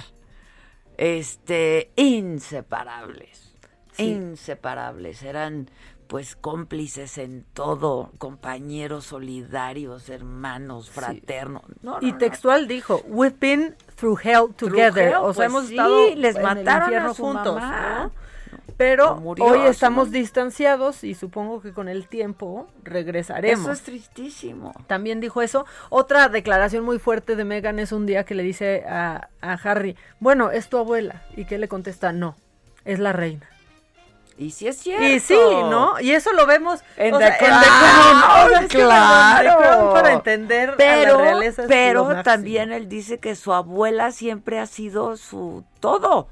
A: este, inseparables,
N: Sí.
A: inseparables, eran pues cómplices en todo, compañeros solidarios, hermanos, fraternos. No, no,
N: y
A: no.
N: textual dijo, we've been through hell together.
A: hell,
N: o sea,
A: pues
N: hemos
A: sí,
N: estado
A: les
N: en el
A: mataron a
N: infierno
A: su
N: juntos. Pero
A: murió
N: hoy estamos
A: mamá.
N: distanciados y supongo que con el tiempo regresaremos.
A: Eso es tristísimo.
N: También dijo eso. Otra declaración muy fuerte de Megan es un día que le dice a, a Harry, bueno, es tu abuela. Y que le contesta, no, es la reina.
A: Y si es cierto.
N: Y sí, ¿no? Y eso lo vemos
A: En
N: o
A: The
N: sea,
A: Crown, claro.
N: en The Crown para entender a la
A: pero,
N: realeza
A: pero también él dice que su abuela siempre ha sido su todo.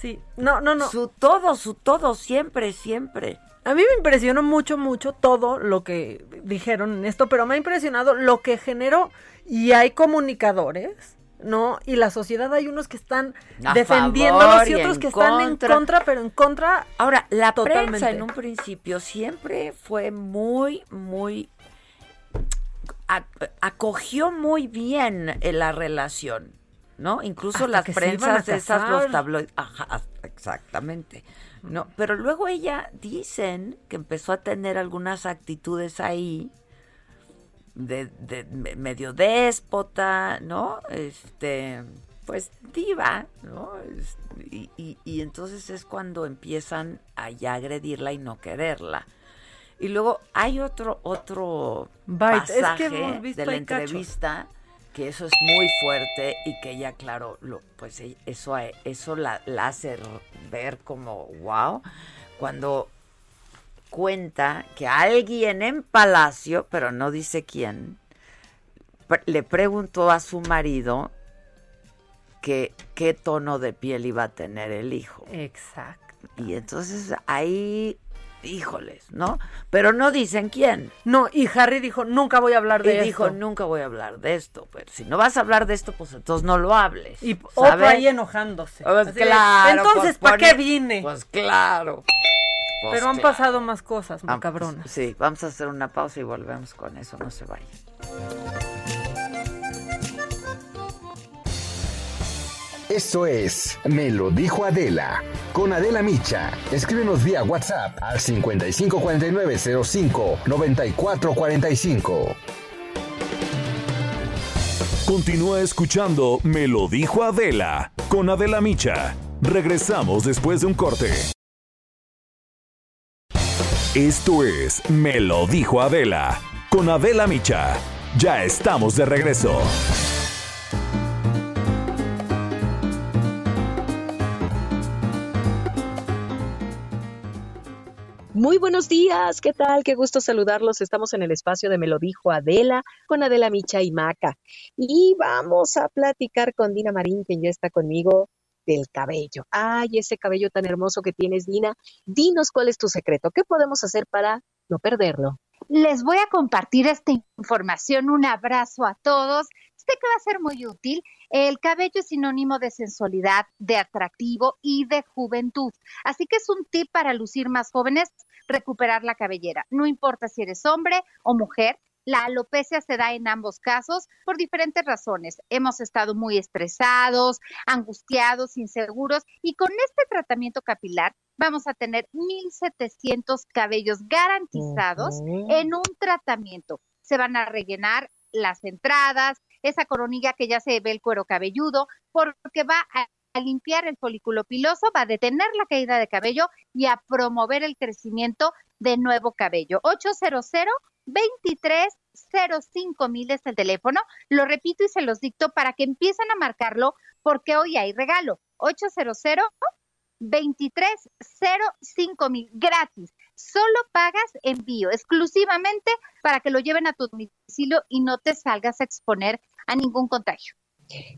N: Sí, no, no, no.
A: Su todo, su todo, siempre, siempre.
N: A mí me impresionó mucho, mucho todo lo que dijeron en esto, pero me ha impresionado lo que generó. Y hay comunicadores, ¿no? Y la sociedad hay unos que están
A: A
N: defendiéndolos y
A: y
N: otros que están en contra, pero en contra.
A: Ahora, la
N: Totalmente.
A: prensa en un principio siempre fue muy, muy... a- acogió muy bien eh, la relación, ¿no? Incluso
N: Hasta
A: las prensas de esas, los tabloides... Ajá, exactamente. No, pero luego ella dicen que empezó a tener algunas actitudes ahí de, de me- medio déspota, ¿no? Este, pues diva, ¿no? Y, y- y entonces es cuando empiezan a ya agredirla y no quererla. Y luego hay otro otro pasaje de la entrevista que eso es muy fuerte y que ella, claro, lo, pues e, eso, eso la, la hace ver como wow, cuando cuenta que alguien en Palacio, pero no dice quién, le preguntó a su marido que qué tono de piel iba a tener el hijo.
N: Exacto.
A: Y entonces ahí híjoles, ¿no? Pero no dicen quién.
N: No, y Harry dijo, nunca voy a hablar de
A: y
N: esto.
A: dijo, nunca voy a hablar de esto. Pero si no vas a hablar de esto, pues entonces no lo hables.
N: Y otro ahí enojándose.
A: Pues claro.
N: entonces, pues ¿para qué vine?
A: Pues claro.
N: Pues pero han pasado más cosas, macabronas.
A: Sí, vamos a hacer una pausa y volvemos con eso. No se vayan.
M: Esto es Me lo dijo Adela. Con Adela Micha. Escríbenos vía WhatsApp al 5549059445.
E: Continúa escuchando Me lo dijo Adela. Con Adela Micha. Regresamos después de un corte. Esto es Me lo dijo Adela. Con Adela Micha. Ya estamos de regreso.
P: Muy buenos días, ¿qué tal? Qué gusto saludarlos. Estamos en el espacio de Me lo dijo Adela con Adela Micha y Maca. Y vamos a platicar con Dina Marín, quien ya está conmigo, del cabello. Ay, ese cabello tan hermoso que tienes, Dina. Dinos cuál es tu secreto. ¿Qué podemos hacer para no perderlo?
Q: Les voy a compartir esta información. Un abrazo a todos. Sé que va a ser muy útil. El cabello es sinónimo de sensualidad, de atractivo y de juventud. Así que es un tip para lucir más jóvenes recuperar la cabellera. No importa si eres hombre o mujer, la alopecia se da en ambos casos por diferentes razones. Hemos estado muy estresados, angustiados, inseguros y con este tratamiento capilar vamos a tener 1.700 cabellos garantizados en un tratamiento. Se van a rellenar las entradas, esa coronilla que ya se ve el cuero cabelludo, porque va a limpiar el folículo piloso, va a detener la caída de cabello y a promover el crecimiento de nuevo cabello. 800 2305 mil es el teléfono. Lo repito y se los dicto para que empiecen a marcarlo porque hoy hay regalo. 800 2305 mil gratis. Solo pagas envío exclusivamente para que lo lleven a tu domicilio y no te salgas a exponer a ningún contagio.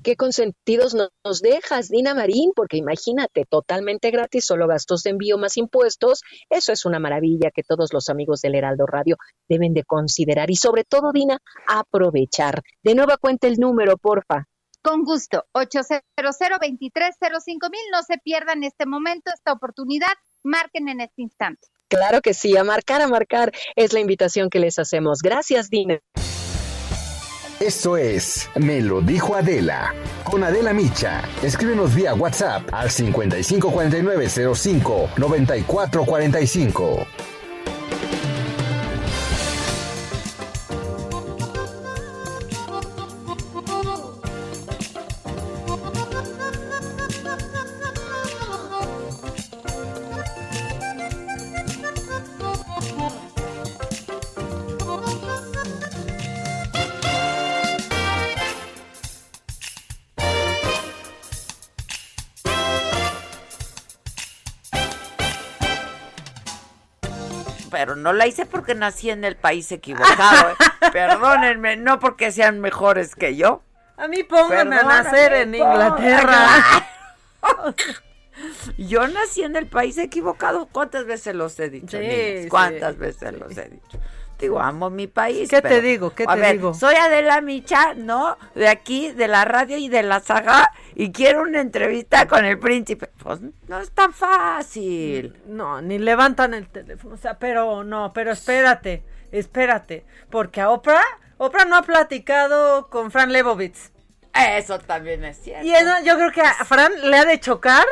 P: Qué consentidos nos dejas, Dina Marín, porque imagínate, totalmente gratis, solo gastos de envío más impuestos. Eso es una maravilla que todos los amigos del Heraldo Radio deben de considerar y sobre todo, Dina, aprovechar. De nueva cuenta el número, porfa.
Q: Con gusto, 800 2305 mil. No se pierdan este momento, esta oportunidad. Marquen en este instante.
P: Claro que sí, a marcar, a marcar es la invitación que les hacemos. Gracias, Dina.
M: Esto es Me lo dijo Adela. Con Adela Micha. Escríbenos vía WhatsApp al 554905 9445.
A: No la hice porque nací en el país equivocado. ¿eh? Perdónenme, no porque sean mejores que yo.
N: A mí pónganme a nacer en Inglaterra.
A: Yo nací en el país equivocado. ¿Cuántas veces los he dicho? ¿Cuántas veces los he dicho? Digo, amo mi país.
N: ¿Qué te digo? ¿Qué te digo?
A: Soy Adela Micha, ¿no? De aquí, de la radio y de la saga, y quiero una entrevista con el príncipe. Pues no es tan fácil.
N: No, ni levantan el teléfono. O sea, pero no, pero espérate, espérate. Porque a Oprah, Oprah no ha platicado con Fran Lebowitz.
A: Eso también es cierto.
N: Y eso, yo creo que a Fran le ha de chocar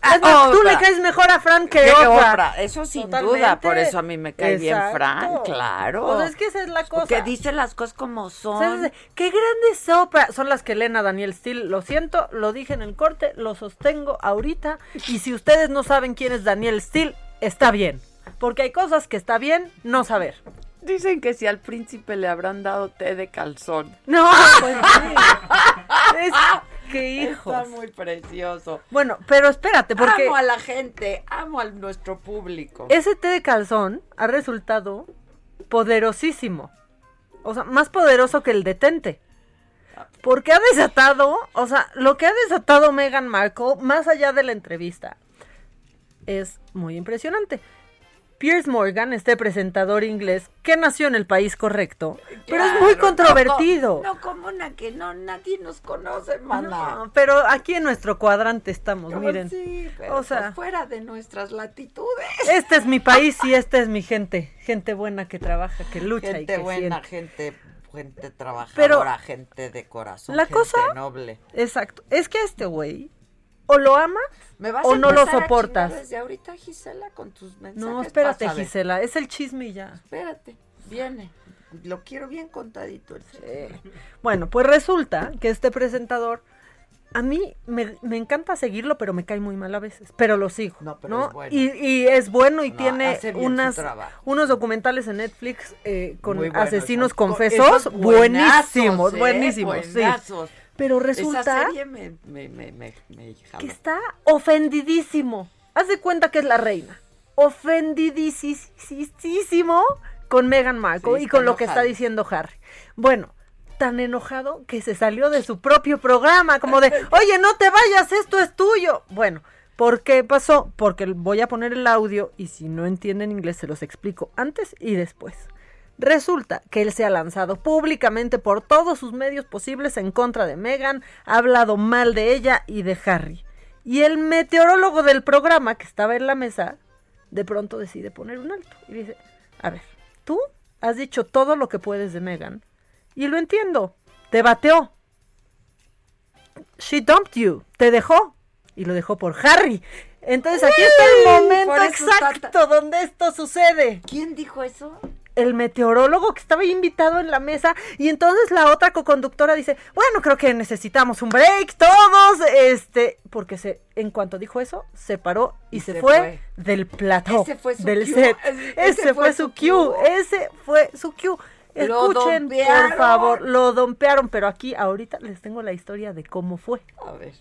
N: Ah, tú le caes mejor a Fran que, a Oprah.
A: Eso sin duda, por eso a mí me cae bien Fran, claro.
N: Pues es que esa es la cosa.
A: Que dice las cosas como son.
N: qué grandes Oprah. Son las que leen a Daniel Steele. Lo siento, lo dije en el corte, lo sostengo ahorita. Y si ustedes no saben quién es Daniel Steele, está bien. porque hay cosas que está bien no saber.
A: Dicen que si al príncipe le habrán dado té de calzón.
N: No, pues sí. Es que hijos.
A: Está muy precioso.
N: Bueno, pero espérate, porque
A: Amo a la gente, amo a nuestro público.
N: ese té de calzón ha resultado poderosísimo. O sea, más poderoso que el detente. Porque ha desatado, o sea, lo que ha desatado Meghan Markle, más allá de la entrevista, es muy impresionante. Piers Morgan, este presentador inglés que nació en el país correcto, pero es muy controvertido.
A: No, como una que no, nadie nos conoce, mana.
N: No, pero aquí en nuestro cuadrante estamos, miren.
A: sí, pero
N: o sea,
A: pues fuera de nuestras latitudes.
N: este es mi país y esta es mi gente. Gente buena que trabaja, que lucha y
A: Gente
N: que
A: buena,
N: siente.
A: gente, gente trabajadora,
N: Pero
A: gente de corazón,
N: la
A: gente
N: cosa-
A: noble.
N: Exacto. Es que a este güey o lo amas
A: ¿Me vas
N: o
A: a
N: no lo
A: a
N: soportas.
A: desde ahorita, Gisela, con tus mensajes.
N: No, espérate. Gisela, es el chisme y ya.
A: Espérate, viene. Lo quiero bien contadito el chisme.
N: Bueno, pues resulta que este presentador, a mí me, me encanta seguirlo, pero me cae muy mal a veces. Pero lo sigo.
A: No,
N: No,
A: pero es bueno.
N: Y, y es bueno y
A: No,
N: tiene unas, unos documentales en Netflix eh, con asesinos
A: esos-
N: confesos.
A: esos
N: buenísimos,
A: buenazos, ¿eh?
N: buenísimos. sí. Pero
A: Esa
N: resulta
A: serie me, me, me, me, me jaló.
N: que está ofendidísimo. Haz de cuenta que es la reina. Ofendidísimo con Meghan Markle
A: Sí,
N: y con lo que está diciendo Harry. Bueno, tan enojado que se salió de su propio programa, como de, oye, no te vayas, esto es tuyo. Bueno, ¿por qué pasó? Porque voy a poner el audio y si no entienden inglés se los explico antes y después. Resulta que él se ha lanzado públicamente por todos sus medios posibles en contra de Meghan, ha hablado mal de ella y de Harry. Y el meteorólogo del programa que estaba en la mesa, de pronto decide poner un alto y dice, a ver, tú has dicho todo lo que puedes de Meghan y lo entiendo, te bateó. She dumped you, te dejó y lo dejó por Harry. Entonces aquí está el momento exacto donde esto sucede
A: ¿Quién dijo eso?
N: El meteorólogo que estaba invitado en la mesa y entonces la otra coconductora dice, bueno, creo que necesitamos un break todos, este, porque se, en cuanto dijo eso, se paró y,
A: Y
N: se,
A: se
N: fue,
A: fue.
N: del plató,
A: Ese fue su
N: del
A: cue.
N: set,
A: Ese-
N: fue,
A: fue
N: su cue,
A: cue.
N: ese fue su cue.
A: Lo
N: Escuchen, por favor, lo dompearon, pero aquí ahorita les tengo la historia de cómo fue.
A: A ver.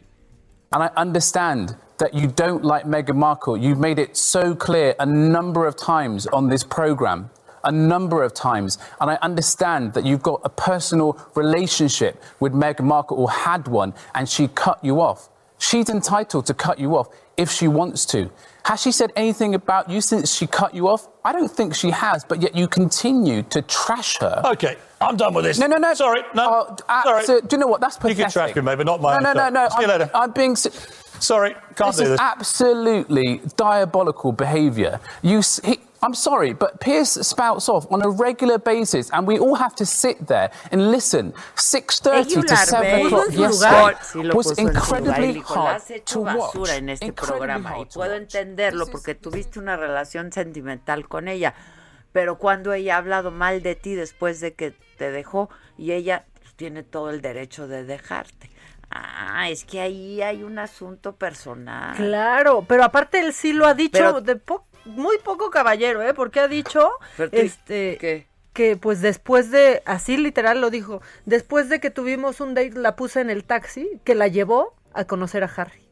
R: And I understand that you don't like Meghan Markle. You've made it so clear a number of times on this program, a number of times. And I understand that you've got a personal relationship with Meghan Markle or had one, and she cut you off. She's entitled to cut you off if she wants to. Has she said anything about you since she cut you off? I don't think she has, but yet you continue to trash her.
G: Okay, I'm done with this.
R: No, no, no.
G: Sorry, no.
R: Oh, uh, so- do you know what? That's pathetic.
G: You can trash me, mate, but not my
R: No, no, no, no.
G: See you
R: I'm,
G: later.
R: I'm being.
G: Sorry, can't
R: this
G: do
R: is
G: this.
R: absolutely diabolical behaviour. You, he, I'm sorry, but Pierce spouts off on a regular basis, and we all have to sit there and listen. Six thirty to seven o'clock yesterday
A: Sí,
R: was incredibly
A: dijo, "La
R: hard to watch.
A: en este
R: Incredibly
A: programa y
R: hard
A: puedo entenderlo porque tuviste una relación sentimental con ella, pero cuando ella ha hablado mal de ti después de que te dejó y ella tiene todo el derecho de dejarte. Ah, es que ahí hay un asunto personal.
N: Claro, pero aparte él sí lo ha dicho
A: Pero-
N: de po- muy poco caballero, ¿eh? Porque ha dicho este
A: ¿qué?
N: que pues después de así literal lo dijo, después de que tuvimos un date la puse en el taxi que la llevó a conocer a Harry.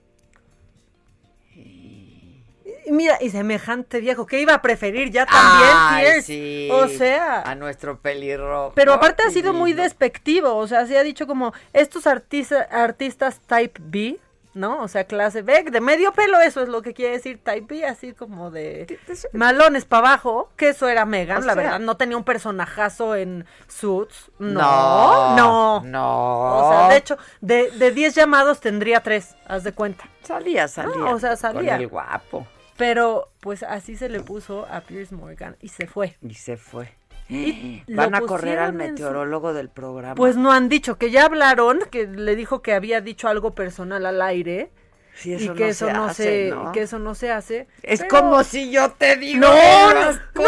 N: Mira, y semejante viejo, que iba a preferir ya también
A: Ay, sí,
N: O sea,
A: a nuestro pelirrojo.
N: pero aparte ha sido muy despectivo, o sea, sí ha dicho como estos artista- artistas type B, ¿no? O sea, clase B, de medio pelo, eso es lo que quiere decir type B, así como de malones para abajo, que eso era Megan,
A: O
N: la
A: sea-
N: verdad, no tenía un personajazo en Suits,
A: No,
N: no, no. O sea, de hecho, de de 10 llamados tendría 3, haz de cuenta.
A: Salía, salía.
N: No, o sea, salía.
A: Con el guapo.
N: Pero, pues así se le puso a Pierce Morgan y se fue.
A: Y se fue.
N: Y
A: Van a correr al
N: su-
A: meteorólogo del programa.
N: Pues no han dicho, que ya hablaron, que le dijo que había dicho algo personal al aire.
A: Sí,
N: y que
A: no
N: eso
A: se
N: no
A: hace,
N: se,
A: ¿no?
N: que eso no se hace.
A: Es
N: pero-
A: como si yo te digo
N: No, no, no,
A: que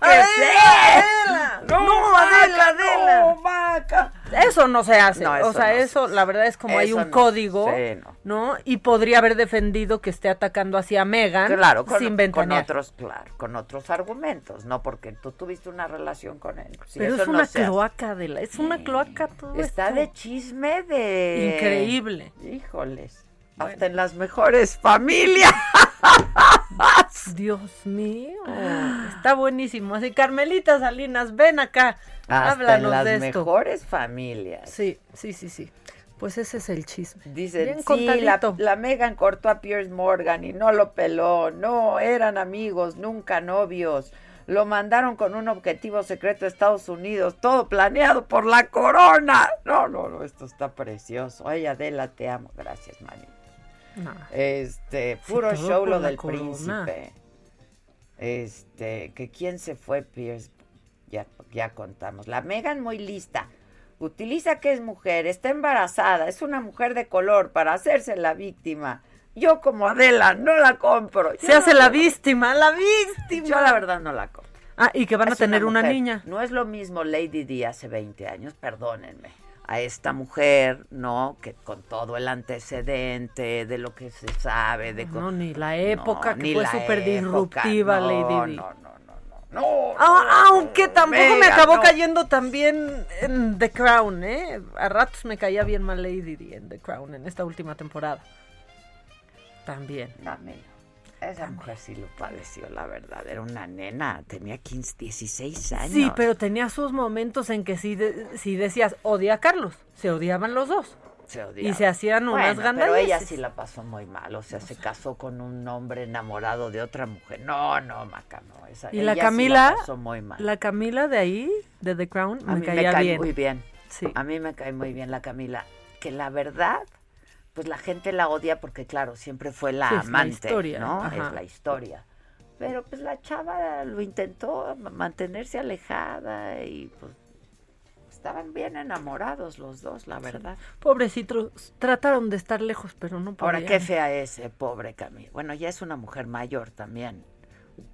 N: Adela,
A: sé.
N: Adela, no, Adela, Adela.
A: No, vaca.
N: Eso no se hace.
A: No,
N: o sea,
A: no se
N: eso, la verdad es como hay un
A: no.
N: código,
A: Sí, no.
N: no. Y podría haber defendido que esté atacando hacia Megan
A: Claro, con,
N: sin
A: con otros, claro, con otros argumentos, no porque tú tuviste una relación con él. Si
N: Pero
A: eso
N: es
A: no
N: una cloaca de la, es una cloaca todo
A: Está
N: esto.
A: de chisme de
N: Increíble.
A: Híjoles. Hasta en las mejores familias.
N: Dios mío, está buenísimo. Así, Carmelita Salinas, ven acá,
A: Hasta
N: háblanos
A: en las
N: de esto.
A: mejores familias.
N: Sí, sí, sí, sí. Pues ese es el chisme.
A: Dicen, sí, la, Megan cortó a Pierce Morgan y no lo peló. No, eran amigos, nunca novios. Lo mandaron con un objetivo secreto a Estados Unidos, todo planeado por la corona. No, no, no, esto está precioso. Ay, Adela, te amo. Gracias, Mani.
N: No.
A: Este, puro show lo del príncipe. Este, que quién se fue, Pierce. Ya, ya contamos. La Megan muy lista. Utiliza que es mujer, está embarazada, es una mujer de color para hacerse la víctima. Yo como Adela no la compro. Yo
N: Se hace
A: no
N: la
A: la-
N: víctima, la víctima.
A: Yo la verdad no la compro.
N: Ah, y que van a tener una,
A: mujer.
N: niña.
A: No es lo mismo Lady Di hace 20 años, perdónenme. A esta mujer, ¿no? Que con todo el antecedente de lo que se sabe, de...
N: No, ni la época, que fue súper disruptiva,
A: no,
N: Lady Di.
A: No, no, no, no, no.
N: Ah, aunque tampoco me acabó cayendo también en The Crown, ¿eh? A ratos me caía bien mal Lady Di en The Crown, en esta última temporada. También.
A: Mira, esa mujer sí lo padeció, la verdad. Era una nena, tenía 15, 16 años.
N: Sí, pero tenía sus momentos en que sí, de- sí decías, odia a Carlos. Se odiaban los dos.
A: Se
N: Y se hacían unas
A: Bueno, Pero ella sí la pasó muy mal, o sea, se casó con un hombre enamorado de otra mujer. No, no, Maca, no. Esa,
N: Y la
A: ella sí
N: Camila,
A: pasó muy mal.
N: la Camila de ahí, de The Crown,
A: A
N: me
A: mí
N: caía
A: me cae
N: bien.
A: muy bien.
N: Sí.
A: A mí me cae muy bien la Camila. Que la verdad, pues la gente la odia porque, claro, siempre fue la
N: Sí, es la
A: amante,
N: historia,
A: ¿no?
N: ajá.
A: Es la historia. Pero pues la chava lo intentó ma- mantenerse alejada y pues estaban bien enamorados los dos, la verdad.
N: Pobrecitos, trataron de estar lejos, pero no podían.
A: Ahora, qué fea es, eh, pobre Camila. Bueno, ya es una mujer mayor también,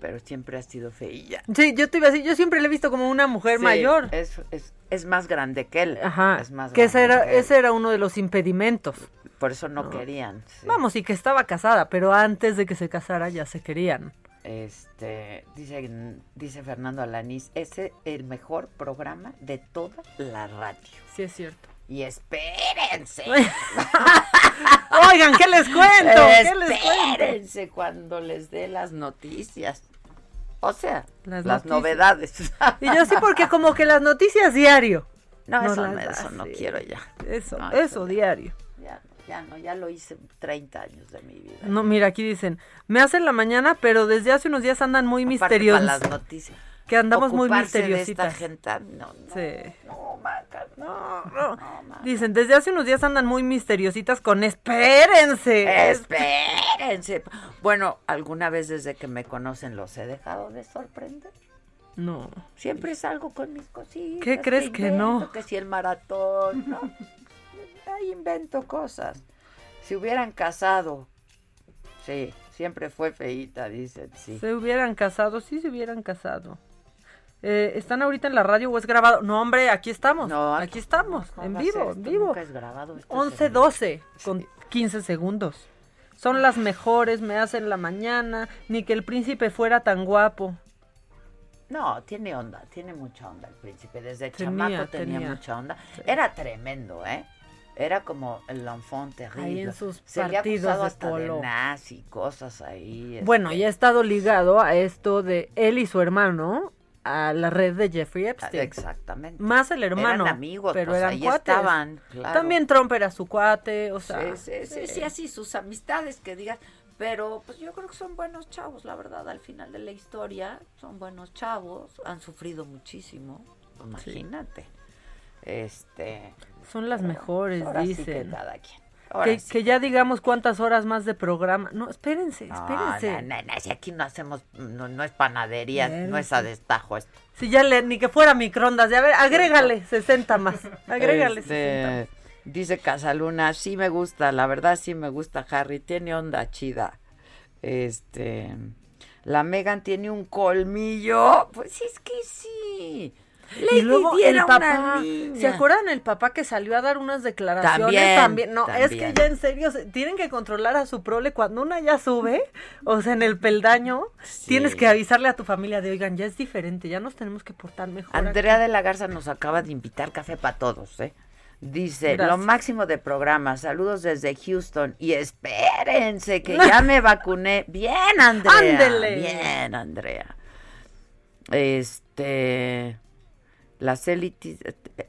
A: pero siempre ha sido feilla.
N: Sí, yo te iba a decir, yo siempre le he visto como una mujer
A: Sí,
N: mayor.
A: Es, es, es más grande que él.
N: Ajá.
A: Es más
N: que ese
A: grande
N: era,
A: que él.
N: ese era uno de los impedimentos.
A: Por eso no, querían. sí.
N: Vamos, y que estaba casada, pero antes de que se casara ya se querían.
A: Este, dice, dice Fernando Alanís, ese es el mejor programa de toda la radio.
N: Sí, es cierto.
A: Y espérense.
N: Oigan, ¿qué les cuento? ¿Qué les cuento?
A: Espérense cuando les dé las noticias. O sea,
N: Las
A: novedades.
N: Y yo sí, porque como que las noticias diario.
A: No, eso, no,
N: da,
A: eso no
N: sí.
A: quiero ya.
N: Eso,
A: No,
N: eso, diario.
A: Ya, no, ya lo hice 30 años de mi vida.
N: No, mira, aquí dicen, me hacen la mañana, pero desde hace unos días andan muy
A: Aparte,
N: misteriosos.
A: para las noticias.
N: Que andamos muy
A: Ocuparse de
N: misteriositas.
A: esta gente, no, no,
N: Sí.
A: no, Maca, no,
N: no.
A: Maca.
N: Dicen, desde hace unos días andan muy misteriositas con espérense.
A: Espérense. Bueno, alguna vez desde que me conocen los he dejado de sorprender.
N: No.
A: Siempre salgo con mis cositas.
N: ¿Qué crees que no?
A: invento, Que si el maratón, ¿no? Ahí invento cosas. Si hubieran casado, sí, siempre fue feíta, dicen, sí.
N: Se hubieran casado, sí se hubieran casado. Eh, ¿Están ahorita en la radio o es grabado? No, hombre, aquí estamos. aquí estamos, en vivo, en vivo.
A: es grabado, esto es
N: 11-12 con 15 segundos. Son las mejores, me hacen la mañana, ni que el príncipe fuera tan guapo.
A: No, tiene onda, tiene mucha onda el príncipe. Desde
N: Tenía,
A: chamaco tenía,
N: tenía.
A: mucha onda. Era tremendo, ¿eh? Era como el enfant terrible.
N: Ahí en sus
A: Se
N: partidos
A: acusado
N: de
A: hasta
N: polo.
A: de nazi, cosas ahí.
N: Bueno,
A: este,
N: ya ha estado ligado a esto de él y su hermano a la red de Jeffrey Epstein.
A: Exactamente.
N: Más el hermano.
A: Eran amigos,
N: pero
A: pues,
N: eran
A: ahí
N: cuates.
A: estaban, claro.
N: También Trump era su cuate, o sea.
A: sí, sí, sí, sí, así sus amistades que digas. Pero pues yo creo que son buenos chavos, la verdad, al final de la historia. Son buenos chavos, han sufrido muchísimo. Imagínate. Este.
N: Son las mejores,
A: ahora sí
N: dicen.
A: que cada quien.
N: Que,
A: sí.
N: que ya digamos cuántas horas más de programa. No, espérense, espérense.
A: no, no, no, si aquí no hacemos, no, no es panadería,
N: Bien,
A: no es a destajo esto.
N: Si ya le, ni que fuera microondas, ya ver, agrégale 60 más. Agrégale
A: Este,
N: 60 más.
A: Dice Casaluna, sí me gusta, la verdad sí me gusta Harry, tiene onda chida. Este, la Megan tiene un colmillo, pues es que sí.
N: Y luego el papá, ¿se acuerdan el papá que salió a dar unas declaraciones? También, no, es que ya en serio tienen que controlar a su prole cuando una ya sube, o sea, en el peldaño, tienes que avisarle a tu familia de, oigan, ya es diferente, ya nos tenemos que portar mejor.
A: Andrea de la Garza nos acaba de invitar café para todos, ¿eh? Dice, lo máximo de programa, saludos desde Houston y espérense que ya me vacuné. Bien, Andrea. Bien, Andrea. Este, las élites,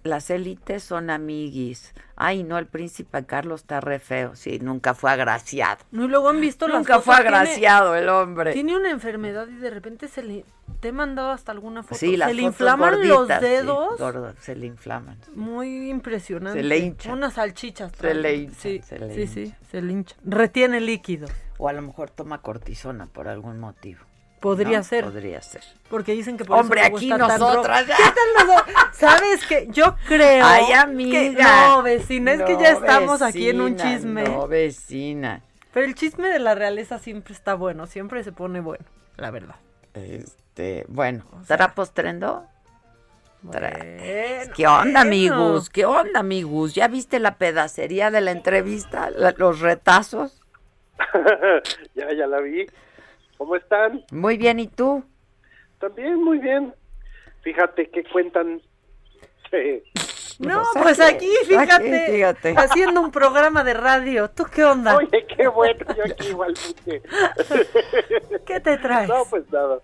A: las élites son amiguis. Ay, no, el príncipe Carlos está re feo. Sí, nunca fue agraciado.
N: No, y luego han visto
A: Nunca fue agraciado el hombre.
N: Tiene una enfermedad y de repente se le... Te he mandado hasta alguna foto. Sí, se le inflaman los dedos.
A: se le inflaman.
N: Muy impresionante.
A: Se le hincha.
N: Unas salchichas.
A: Se le hincha.
N: Sí, sí, sí, se le hincha. Retiene líquido.
A: O a lo mejor toma cortisona por algún motivo.
N: Podría ser.
A: Podría ser.
N: Porque dicen que por
A: Hombre,
N: eso
A: aquí nosotras.
N: ¿Qué tal nosotros? ¿Sabes qué? Yo creo.
A: Ay, amiga.
N: Que, no, vecina, es que ya estamos aquí en un chisme.
A: No, vecina.
N: Pero el chisme de la realeza siempre está bueno, siempre se pone bueno, la verdad.
A: Este, bueno, ¿trapos trendo? ¿Qué onda, amigos? ¿Qué onda, amigos? ¿Ya viste la pedacería de la entrevista? los retazos.
S: ya, ya la vi. ¿Cómo están?
A: Muy bien, ¿y tú?
S: También muy bien. Fíjate que cuentan.
N: No, pues aquí, fíjate, haciendo un programa de radio. ¿Tú qué onda?
S: Oye, qué bueno, yo aquí igual.
N: ¿Qué te traes?
S: No, pues nada.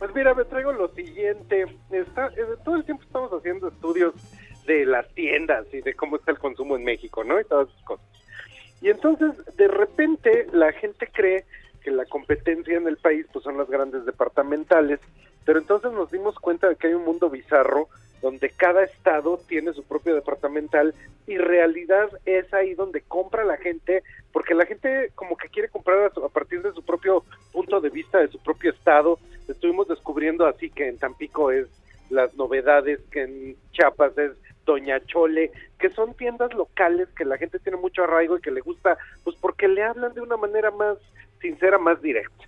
S: Pues mira, me traigo lo siguiente. Está, eh, todo el tiempo estamos haciendo estudios de las tiendas y de cómo está el consumo en México, ¿no? Y todas esas cosas. Y entonces, de repente, la gente cree que la competencia en el país pues son las grandes departamentales, pero entonces nos dimos cuenta de que hay un mundo bizarro donde cada estado tiene su propio departamental y realidad es ahí donde compra la gente, porque la gente como que quiere comprar a, partir de su propio punto de vista, de su propio estado. Estuvimos descubriendo así que en Tampico es las novedades, que en Chiapas es Doña Chole, que son tiendas locales que la gente tiene mucho arraigo y que le gusta, pues porque le hablan de una manera más sincera, más directa.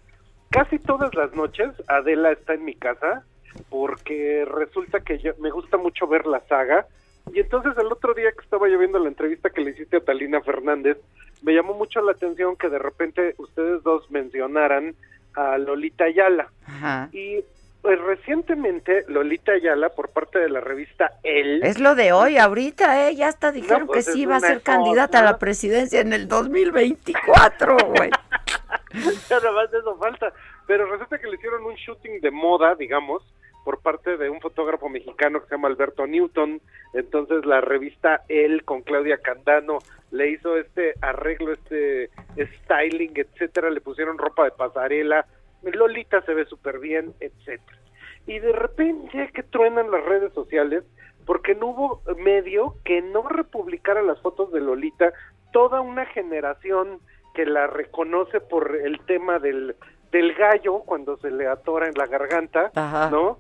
S: Casi todas las noches Adela está en mi casa porque resulta que yo, me gusta mucho ver la saga y entonces el otro día que estaba yo viendo la entrevista que le hiciste a Talina Fernández, me llamó mucho la atención que de repente ustedes dos mencionaran a Lolita Ayala. Y pues recientemente Lolita Ayala por parte de la revista El
A: Es lo de hoy ahorita, eh, ya hasta dijeron que pues, sí iba a ser candidata a la presidencia en el 2024, güey.
S: Nada más de eso falta. Pero resulta que le hicieron un shooting de moda, digamos, por parte de un fotógrafo mexicano que se llama Alberto Newton. Entonces la revista El con Claudia Candano le hizo este arreglo, este styling, etcétera. Le pusieron ropa de pasarela. Lolita se ve súper bien, etcétera. Y de repente que truenan las redes sociales porque no hubo medio que no republicara las fotos de Lolita. Toda una generación que la reconoce por el tema del, del gallo cuando se le atora en la garganta, ¿no?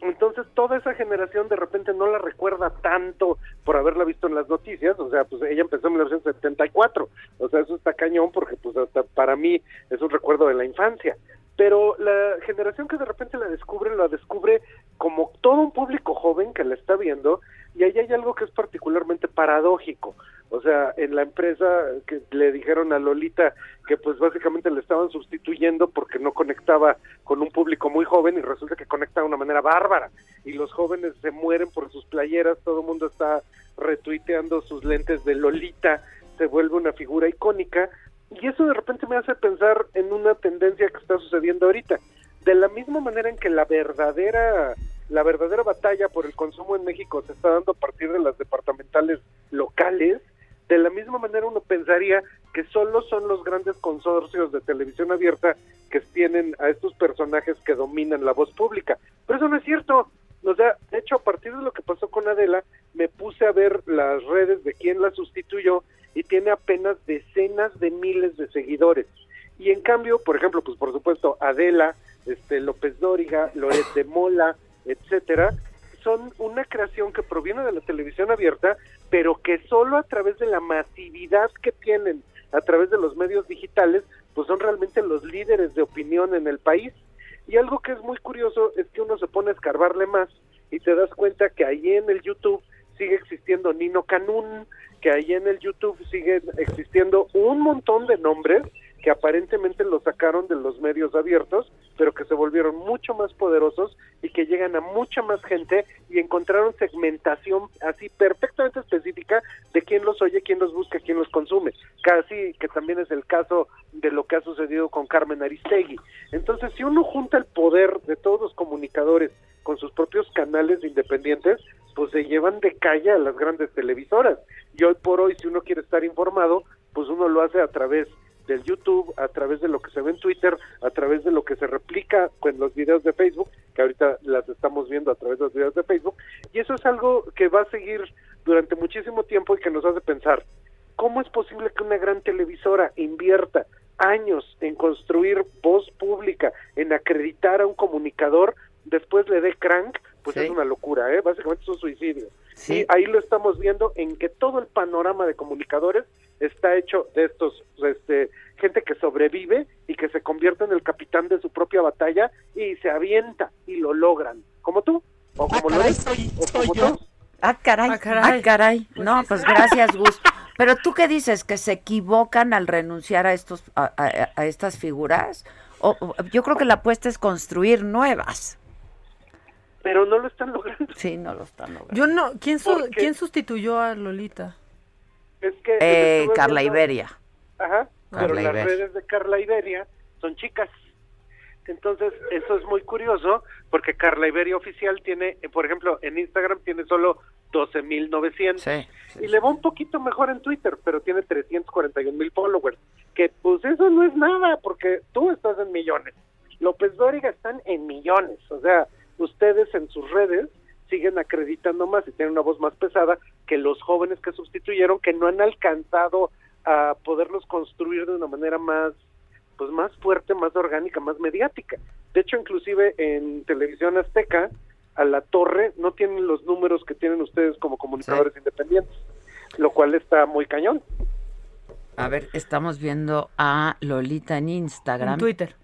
S: Entonces toda esa generación de repente no la recuerda tanto por haberla visto en las noticias, o sea, pues ella empezó en 1974, o sea, eso está cañón porque pues hasta para mí es un recuerdo de la infancia, pero la generación que de repente la descubre, la descubre como todo un público joven que la está viendo y ahí hay algo que es particularmente paradójico. O sea, en la empresa que le dijeron a Lolita que pues básicamente le estaban sustituyendo porque no conectaba con un público muy joven y resulta que conecta de una manera bárbara y los jóvenes se mueren por sus playeras, todo el mundo está retuiteando sus lentes de Lolita, se vuelve una figura icónica y eso de repente me hace pensar en una tendencia que está sucediendo ahorita. De la misma manera en que la verdadera la verdadera batalla por el consumo en México se está dando a partir de las departamentales locales, de la misma manera uno pensaría que solo son los grandes consorcios de televisión abierta que tienen a estos personajes que dominan la voz pública. Pero eso no es cierto. O sea, de hecho, a partir de lo que pasó con Adela, me puse a ver las redes de quién la sustituyó y tiene apenas decenas de miles de seguidores. Y en cambio, por ejemplo, pues por supuesto, Adela, este López Dóriga, Loret de Mola, etcétera, son una creación que proviene de la televisión abierta, pero que solo a través de la masividad que tienen a través de los medios digitales, pues son realmente los líderes de opinión en el país. Y algo que es muy curioso es que uno se pone a escarbarle más y te das cuenta que ahí en el YouTube sigue existiendo Nino Canún, que ahí en el YouTube sigue existiendo un montón de nombres que aparentemente lo sacaron de los medios abiertos, pero que se volvieron mucho más poderosos y que llegan a mucha más gente y encontraron segmentación así perfectamente específica de quién los oye, quién los busca, quién los consume. Casi que también es el caso de lo que ha sucedido con Carmen Aristegui. Entonces, si uno junta el poder de todos los comunicadores con sus propios canales independientes, pues se llevan de calle a las grandes televisoras. Y hoy por hoy, si uno quiere estar informado, pues uno lo hace a través del YouTube, a través de lo que se ve en Twitter, a través de lo que se replica con los videos de Facebook, que ahorita las estamos viendo a través de los videos de Facebook, y eso es algo que va a seguir durante muchísimo tiempo y que nos hace pensar, ¿cómo es posible que una gran televisora invierta años en construir voz pública, en acreditar a un comunicador, después le dé crank? Pues es una locura, ¿eh? básicamente es un suicidio.
A: Sí.
S: Y ahí lo estamos viendo en que todo el panorama de comunicadores está hecho de estos, este, gente que sobrevive y que se convierte en el capitán de su propia batalla y se avienta y lo logran. Como tú, o como lo es, o como tú.
A: Ah, caray, ah,
N: caray.
A: caray. No, pues gracias, Gus. Pero tú qué dices, que se equivocan al renunciar a estos, a, a- a estas figuras. O, o- yo creo que la apuesta es construir nuevas.
S: Pero no lo están logrando.
A: Sí, no lo están logrando.
N: Yo no, ¿quién, su-. ¿quién sustituyó a Lolita?
S: Es que
A: Eh, Carla
S: viendo-
A: Iberia.
S: Ajá, pero las redes de Carla Iberia son chicas. Entonces, eso es muy curioso porque Carla Iberia oficial tiene, por ejemplo, en Instagram tiene solo 12.900
A: Sí,
S: y le va un poquito mejor en Twitter, pero tiene 341 mil followers, que pues eso no es nada porque tú estás en millones. López Dóriga están en millones, o sea, ustedes en sus redes siguen acreditando más y tienen una voz más pesada que los jóvenes que sustituyeron que no han alcanzado a poderlos construir de una manera más pues más fuerte, más orgánica, más mediática. De hecho, inclusive en televisión azteca, a la torre no tienen los números que tienen ustedes como comunicadores independientes, lo cual está muy cañón.
A: A ver, estamos viendo a Lolita en Instagram.
N: En Twitter.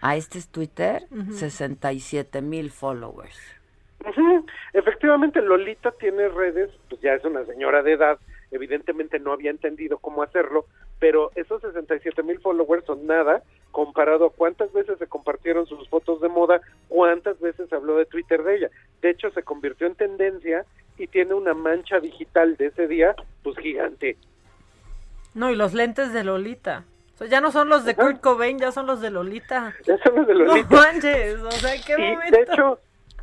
A: A este es Twitter,
N: Ujú.
A: 67 mil followers.
S: Efectivamente, Lolita tiene redes, pues ya es una señora de edad, evidentemente no había entendido cómo hacerlo, pero esos 67 mil followers son nada comparado a cuántas veces se compartieron sus fotos de moda, cuántas veces habló de Twitter de ella. De hecho, se convirtió en tendencia y tiene una mancha digital de ese día, pues gigante.
N: No, y los lentes de Lolita. O sea, ya no son los de Kurt Cobain, ya son los de Lolita.
S: Ya son los de Lolita.
N: No manches, o sea, ¿qué
S: y
N: momento?
S: de hecho,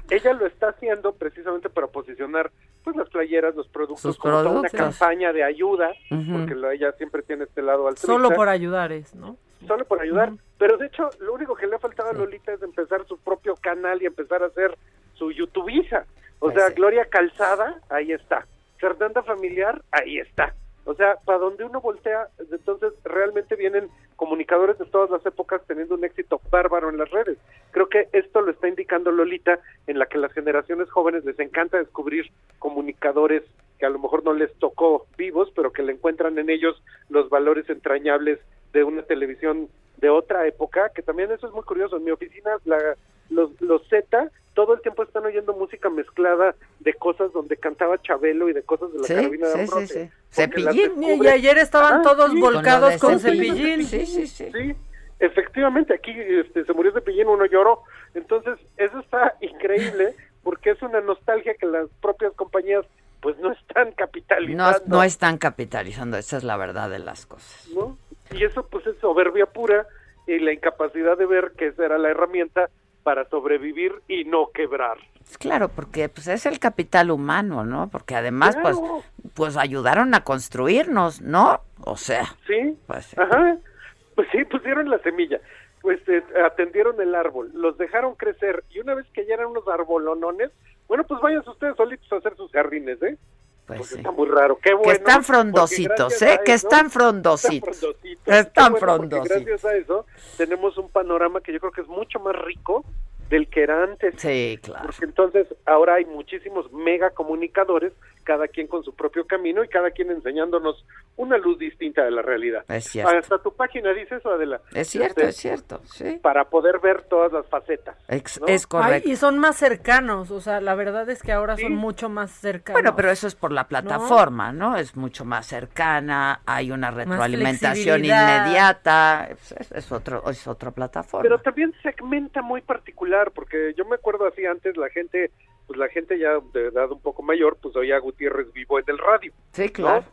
S: ella lo está haciendo precisamente para posicionar pues las playeras, los productos,
A: Sus
S: como toda una campaña de ayuda, porque lo- ella siempre tiene este lado altruista.
N: Solo por ayudar es, ¿no?
S: Solo por ayudar. Pero de hecho, lo único que le ha faltado a Lolita es empezar su propio canal y empezar a hacer su YouTubeiza. O
A: Pues
S: sea,
A: sí.
S: Gloria Calzada, ahí está. Fernanda Familiar, ahí está. O sea, para donde uno voltea, entonces realmente vienen comunicadores de todas las épocas teniendo un éxito bárbaro en las redes. Creo que esto lo está indicando Lolita, en la que las generaciones jóvenes les encanta descubrir comunicadores que a lo mejor no les tocó vivos, pero que le encuentran en ellos los valores entrañables de una televisión de otra época, que también eso es muy curioso. En mi oficina, la- los, los Z todo el tiempo están oyendo música mezclada de cosas donde cantaba Chabelo y de cosas de la
A: Sí,
S: carabina de
A: sí, sí,
S: Ambrosio.
A: sí. Cepillín.
S: descubre-
N: Y ayer estaban
S: Ah,
N: todos volcados
A: Con de Cepillín. Sí, sí, sí.
S: Sí, efectivamente, aquí este, se murió Cepillín, uno lloró. Entonces, eso está increíble porque es una nostalgia que las propias compañías pues no están
A: No,
S: capitalizando.
A: no están capitalizando, esa es la verdad de las cosas.
S: ¿no? Y eso pues es soberbia pura y la incapacidad de ver que esa era la herramienta para sobrevivir y no quebrar.
A: Claro, porque pues es el capital humano, ¿no? Porque además pues
S: Claro.
A: pues ayudaron a construirnos, ¿no? O sea,
S: Sí,
A: pues
S: ajá, pues sí, pusieron la semilla, pues eh, atendieron el árbol, los dejaron crecer y una vez que ya eran unos arbolonones, bueno, pues vayan ustedes solitos a hacer sus jardines, ¿eh?
A: Pues
S: porque
A: sí.
S: está muy raro, qué bueno.
A: que están frondositos, ¿eh?
S: a
A: Que
S: eso-
A: están frondositos.
S: Están frondositos.
A: Están
S: bueno,
A: frondositos.
S: Gracias a eso tenemos un panorama que yo creo que es mucho más rico del que era antes.
A: Sí, claro.
S: Porque entonces ahora hay muchísimos mega comunicadores cada quien con su propio camino y cada quien enseñándonos una luz distinta de la realidad.
A: Es cierto.
S: Hasta tu página dice eso, Adela.
A: Es cierto,
S: Este,
A: es cierto, sí.
S: Para poder ver todas las facetas.
A: Ex-
S: ¿no?
A: Es correcto.
N: Ay, y son más cercanos, o sea, la verdad es que ahora
S: Sí.
N: son mucho más cercanos.
A: Bueno, pero eso es por la plataforma, ¿no? Es mucho más cercana, hay una retroalimentación inmediata, es, es- es otro, es otra plataforma.
S: Pero también segmenta muy particular, porque yo me acuerdo así antes la gente, pues la gente ya de edad un poco mayor, pues oía a Gutiérrez vivo en el radio.
A: sí,
S: ¿no?
A: claro.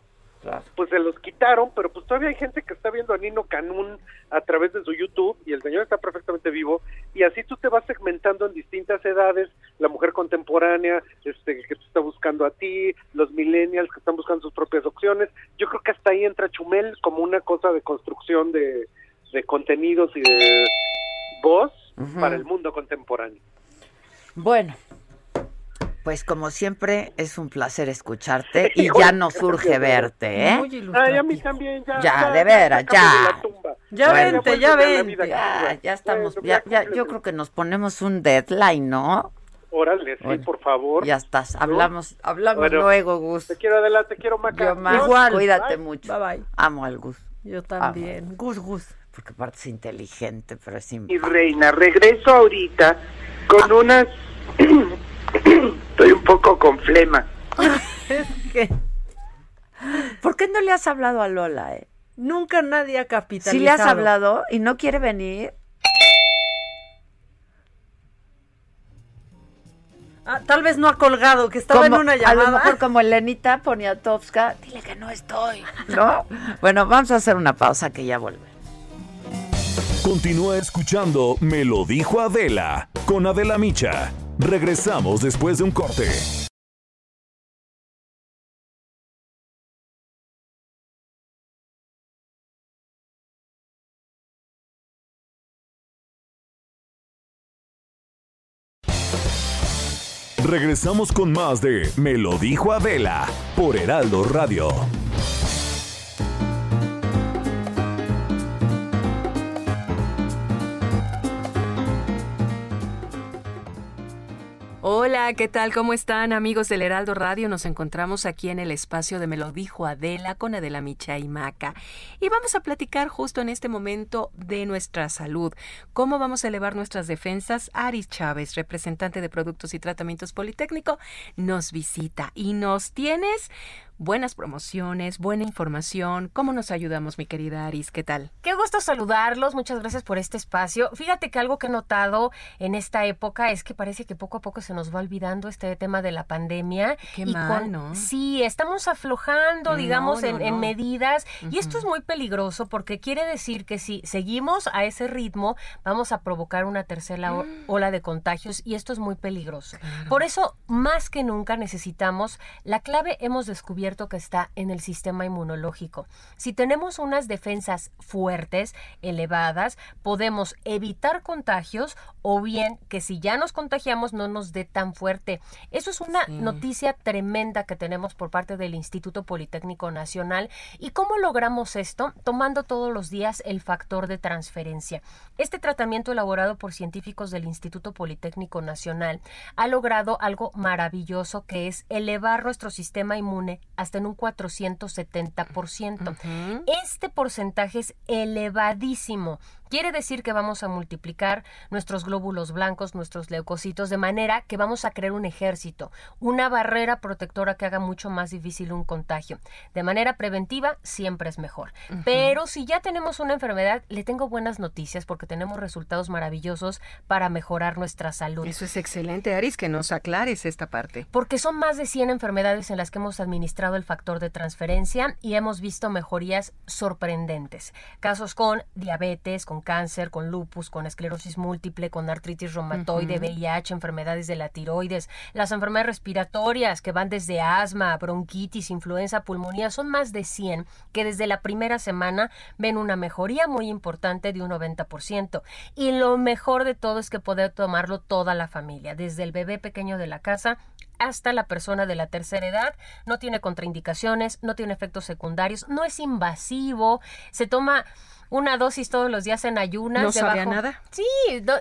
S: Pues se los quitaron, pero pues todavía hay gente que está viendo a Nino Canún a través de su YouTube y el señor está perfectamente vivo y así tú te vas segmentando en distintas edades, la mujer contemporánea, este que te está buscando a ti, los millennials que están buscando sus propias opciones. Yo creo que hasta ahí entra Chumel como una cosa de construcción de, de contenidos y de voz para el mundo contemporáneo.
A: Bueno, pues como siempre es un placer escucharte y ya nos
S: qué
A: surge verte, ¿eh?
N: Muy
S: Ay, a mí también, ya.
A: Ya, de veras, ya.
N: Ya
A: Bueno.
N: vente, ya vente.
A: Ya, estamos,
S: Bueno,
A: ya, ya, yo creo que nos ponemos un deadline, ¿no?
S: Órale, sí,
A: Bueno,
S: por favor.
A: Ya estás, hablamos, hablamos
S: Bueno.
A: luego, Gus.
S: Te quiero adelante, te quiero Maca.
A: Yo más,
N: Igual.
A: cuídate
S: Bye.
A: mucho.
N: Bye bye.
A: Amo al Gus,
N: Yo también. Gus, Gus.
A: porque aparte es inteligente, pero es
T: Mi
A: simpático.
T: reina, regreso ahorita con unas... Estoy un poco con flema.
N: Es que
A: ¿Por qué no le has hablado a Lola, eh?
N: nunca nadie ha capitalizado.
A: Si le has hablado y no quiere venir,
N: Ah, tal vez no ha colgado, que estaba en una
A: a lo
N: llamada.
A: mejor como Elenita Poniatowska, dile que no estoy, ¿no? bueno, vamos a hacer una pausa que ya vuelve.
E: Continúa escuchando Me lo dijo Adela con Adela Micha. Regresamos después de un corte. Regresamos con más de Me lo dijo Adela por Heraldo Radio.
U: Hola, ¿qué tal? ¿Cómo están amigos del Heraldo Radio? Nos encontramos aquí en el espacio de Me lo dijo Adela con Adela Micha y Maca. Y vamos a platicar justo en este momento de nuestra salud. ¿Cómo vamos a elevar nuestras defensas? Aris Chávez, representante de Productos y Tratamientos Politécnico, nos visita y nos tienes buenas promociones, buena información. ¿Cómo nos ayudamos, mi querida Aris? ¿Qué tal?
V: Qué gusto saludarlos, muchas gracias por este espacio. Fíjate que algo que he notado en esta época es que parece que poco a poco se nos va olvidando este tema de la pandemia.
U: Qué
V: y
U: mal, ¿no?
V: Sí, estamos aflojando, digamos,
U: no,
V: en, medidas. Y esto es muy peligroso porque quiere decir que si seguimos a ese ritmo, vamos a provocar una tercera o- ola de contagios y esto es muy peligroso. Por eso, más que nunca necesitamos, la clave hemos descubierto que está en el sistema inmunológico. Si tenemos unas defensas fuertes, elevadas, podemos evitar contagios o bien que si ya nos contagiamos no nos dé tan fuerte. Eso es una
U: Sí.
V: noticia tremenda que tenemos por parte del Instituto Politécnico Nacional. ¿Y cómo logramos esto? Tomando todos los días el factor de transferencia. Este tratamiento elaborado por científicos del Instituto Politécnico Nacional ha logrado algo maravilloso que es elevar nuestro sistema inmune hasta en un 470%. Este porcentaje es elevadísimo. Quiere decir que vamos a multiplicar nuestros glóbulos blancos, nuestros leucocitos, de manera que vamos a crear un ejército, una barrera protectora que haga mucho más difícil un contagio. De manera preventiva, siempre es mejor. Pero si ya tenemos una enfermedad, le tengo buenas noticias porque tenemos resultados maravillosos para mejorar nuestra salud.
U: Eso es excelente, Aris, que nos aclares esta parte.
V: Porque son más de 100 enfermedades en las que hemos administrado el factor de transferencia y hemos visto mejorías sorprendentes. Casos con diabetes, con cáncer, con lupus, con esclerosis múltiple, con artritis reumatoide. VIH, enfermedades de la tiroides, las enfermedades respiratorias que van desde asma, bronquitis, influenza, pulmonía, son más de 100 que desde la primera semana ven una mejoría muy importante de un 90%. Y lo mejor de todo es que puede tomarlo toda la familia, desde el bebé pequeño de la casa hasta la persona de la tercera edad, no tiene contraindicaciones, no tiene efectos secundarios, no es invasivo, se toma una dosis todos los días en ayunas.
U: No sabía nada.
V: Sí,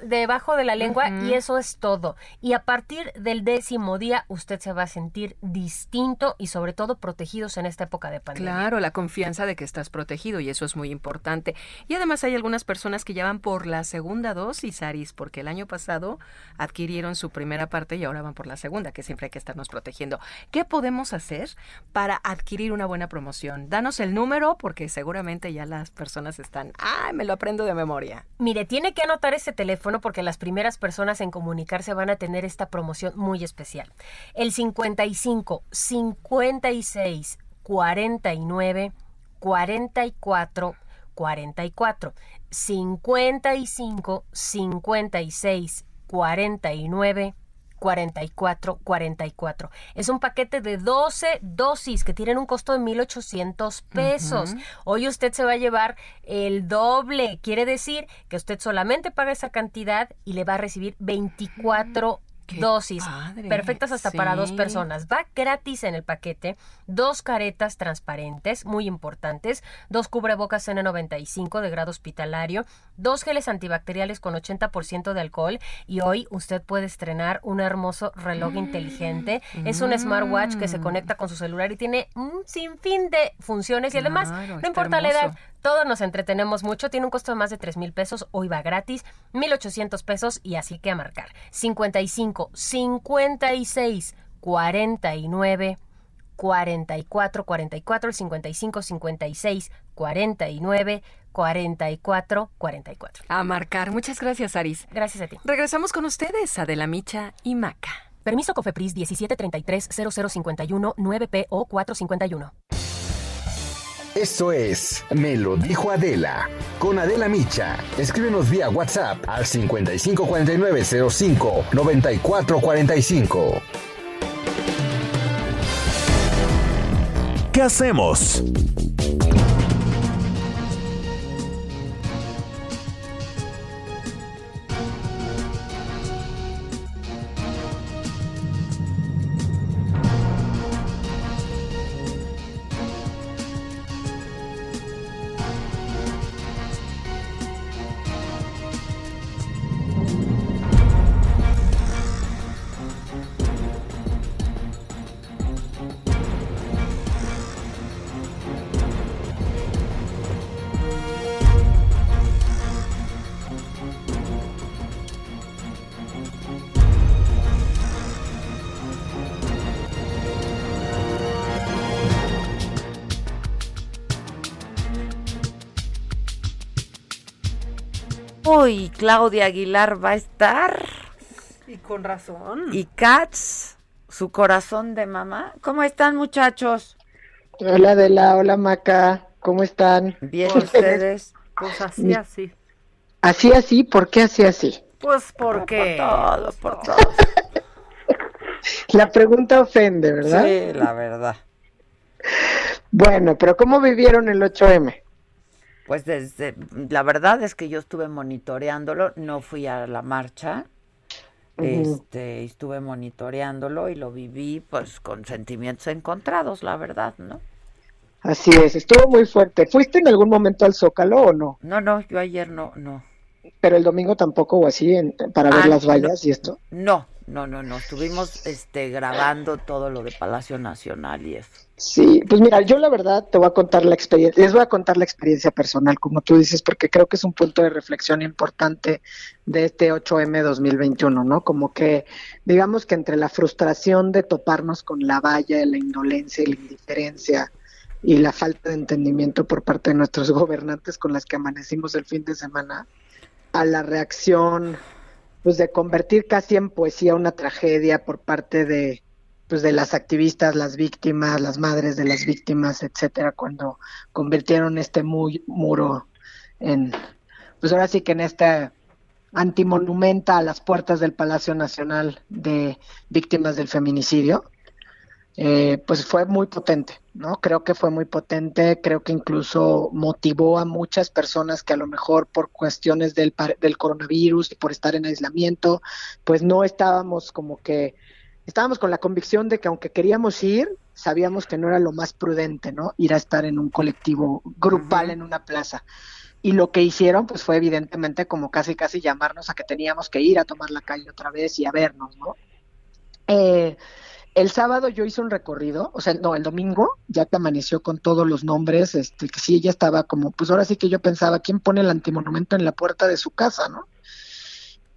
V: debajo de la lengua y eso es todo. Y a partir del décimo día usted se va a sentir distinto y sobre todo protegidos en esta época de pandemia.
U: Claro, la confianza de que estás protegido y eso es muy importante. Y además hay algunas personas que ya van por la segunda dosis, Aris, porque el año pasado adquirieron su primera parte y ahora van por la segunda, que siempre hay que estarnos protegiendo. ¿Qué podemos hacer para adquirir una buena promoción? Danos el número porque seguramente ya las personas están, ¡ay, me lo aprendo de memoria!
V: Mire, tiene que anotar ese teléfono porque las primeras personas en comunicarse van a tener esta promoción muy especial. El 55 56 49 44 44 55 56 49 44 44. Es un paquete de 12 dosis que tienen un costo de 1.800 pesos. Hoy usted se va a llevar el doble. Quiere decir que usted solamente paga esa cantidad y le va a recibir 24 dosis perfectas hasta para dos personas. Va gratis en el paquete, dos caretas transparentes, muy importantes, dos cubrebocas N95 de grado hospitalario, dos geles antibacteriales con 80% de alcohol y hoy usted puede estrenar un hermoso reloj mm. inteligente. Es un smartwatch que se mm. conecta con su celular y tiene un sinfín de funciones y además, no importa la edad, todos nos entretenemos mucho. Tiene un costo de más de 3 mil pesos. Hoy va gratis. 1,800 pesos y así que a marcar. 55, 56, 49, 44, 44, 55, 56, 49, 44, 44.
U: A marcar. Muchas gracias, Aris.
V: Gracias a ti.
U: Regresamos con ustedes, Adela Micha y Maca.
V: Permiso Cofepris 1733 0051 9PO 451.
M: Esto es Me lo dijo Adela. Con Adela Micha. Escríbenos vía WhatsApp al 554905 9445.
E: ¿Qué hacemos?
A: Y Claudia Aguilar va a estar.
N: Y con razón.
A: Y Katz, su corazón de mamá. ¿Cómo están, muchachos?
W: Hola, Adela. Hola, Maca. ¿Cómo están?
A: Bien, ustedes.
N: Pues así, así.
W: Así, así. ¿Por qué así, así?
N: Pues porque.
A: Por todo, por todo.
W: la pregunta ofende, ¿verdad?
A: Sí, la verdad.
W: Bueno, pero ¿cómo vivieron el 8M?
A: Pues desde, la verdad es que yo estuve monitoreándolo, no fui a la marcha, este, estuve monitoreándolo y lo viví pues con sentimientos encontrados, la verdad, ¿no?
W: Así es, estuvo muy fuerte. ¿Fuiste en algún momento al Zócalo o no?
A: No, no, yo ayer no, no.
W: Pero el domingo tampoco o así para ver ah, las vallas y esto.
A: No, no, no, no, estuvimos este grabando todo lo de Palacio Nacional y eso.
W: Sí, pues mira, yo la verdad te voy a contar la experiencia, les voy a contar la experiencia personal, como tú dices, porque creo que es un punto de reflexión importante de este 8M 2021, ¿no? Como que, digamos que entre la frustración de toparnos con la valla, la indolencia y la indiferencia y la falta de entendimiento por parte de nuestros gobernantes con las que amanecimos el fin de semana, a la reacción, pues de convertir casi en poesía una tragedia por parte de pues de las activistas, las víctimas, las madres de las víctimas, etcétera, cuando convirtieron este muy, muro en, pues ahora sí que en este antimonumenta a las puertas del Palacio Nacional de Víctimas del Feminicidio, eh, pues fue muy potente, ¿no? Creo que fue muy potente, creo que incluso motivó a muchas personas que a lo mejor por cuestiones del, del coronavirus y por estar en aislamiento, pues no estábamos como que estábamos con la convicción de que aunque queríamos ir, sabíamos que no era lo más prudente, ¿no? Ir a estar en un colectivo grupal en una plaza. y lo que hicieron pues fue evidentemente como casi casi llamarnos a que teníamos que ir a tomar la calle otra vez y a vernos, ¿no? Eh, el sábado yo hice un recorrido, o sea, no, el domingo ya te amaneció con todos los nombres, este, que sí, ella estaba como, pues ahora sí que yo pensaba, ¿quién pone el antimonumento en la puerta de su casa, no?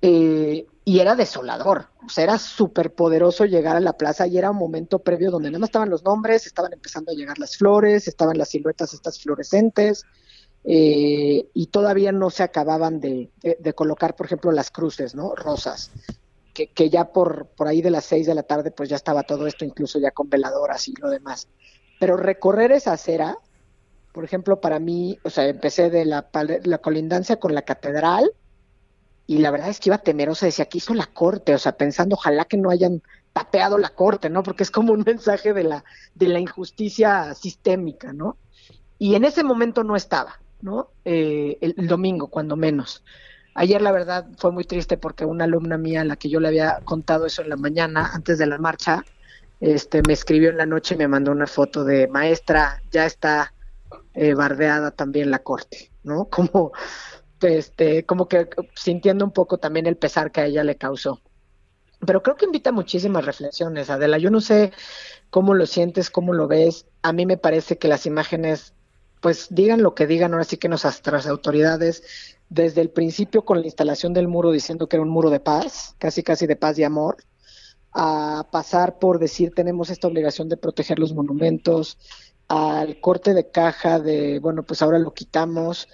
W: Eh, y era desolador, o sea, era súper poderoso llegar a la plaza y era un momento previo donde nada más estaban los nombres, estaban empezando a llegar las flores, estaban las siluetas estas fluorescentes, eh, y todavía no se acababan de, colocar, por ejemplo, las cruces, ¿no? Rosas, que, ya por, por ahí de las seis de la tarde, pues ya estaba todo esto, incluso ya con veladoras y lo demás. Pero recorrer esa acera, por ejemplo, para mí, o sea, empecé de la, la colindancia con la catedral, y la verdad es que iba temerosa, decía, aquí hizo la corte, o sea, pensando, ojalá que no hayan tapeado la corte, ¿no? Porque es como un mensaje de la, de la injusticia sistémica, ¿no? Y en ese momento no estaba. ¿no? Eh, el, domingo, cuando menos. Ayer la verdad fue muy triste porque una alumna mía, a la que yo le había contado eso en la mañana, antes de la marcha, este, me escribió en la noche y me mandó una foto de maestra, ya está eh, bardeada también la corte, ¿no? Como, este, como que sintiendo un poco también el pesar que a ella le causó. Pero creo que invita muchísimas reflexiones, Adela. Yo no sé cómo lo sientes, cómo lo ves. A mí me parece que las imágenes pues digan lo que digan, ahora sí que nuestras autoridades, desde el principio con la instalación del muro diciendo que era un muro de paz, casi casi de paz y amor, a pasar por decir tenemos esta obligación de proteger los monumentos, al corte de caja de, bueno, pues ahora lo quitamos,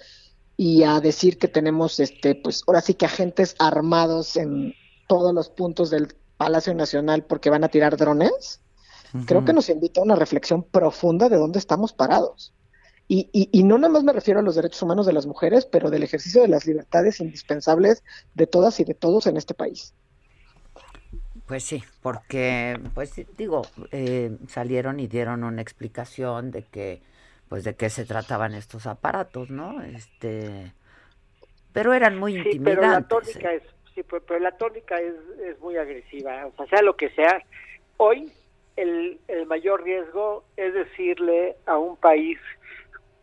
W: y a decir que tenemos, este, pues ahora sí que agentes armados en todos los puntos del Palacio Nacional porque van a tirar drones, creo que nos invita a una reflexión profunda de dónde estamos parados. Y, y, no nada más me refiero a los derechos humanos de las mujeres, pero del ejercicio de las libertades indispensables de todas y de todos en este país.
A: Pues sí, porque, pues digo, eh, salieron y dieron una explicación de que, pues de qué se trataban estos aparatos, ¿no? Este, pero eran muy sí, Pero la
X: tónica es, sí, pero, la tónica es, es muy agresiva, o sea, sea lo que sea. Hoy el, el mayor riesgo es decirle a un país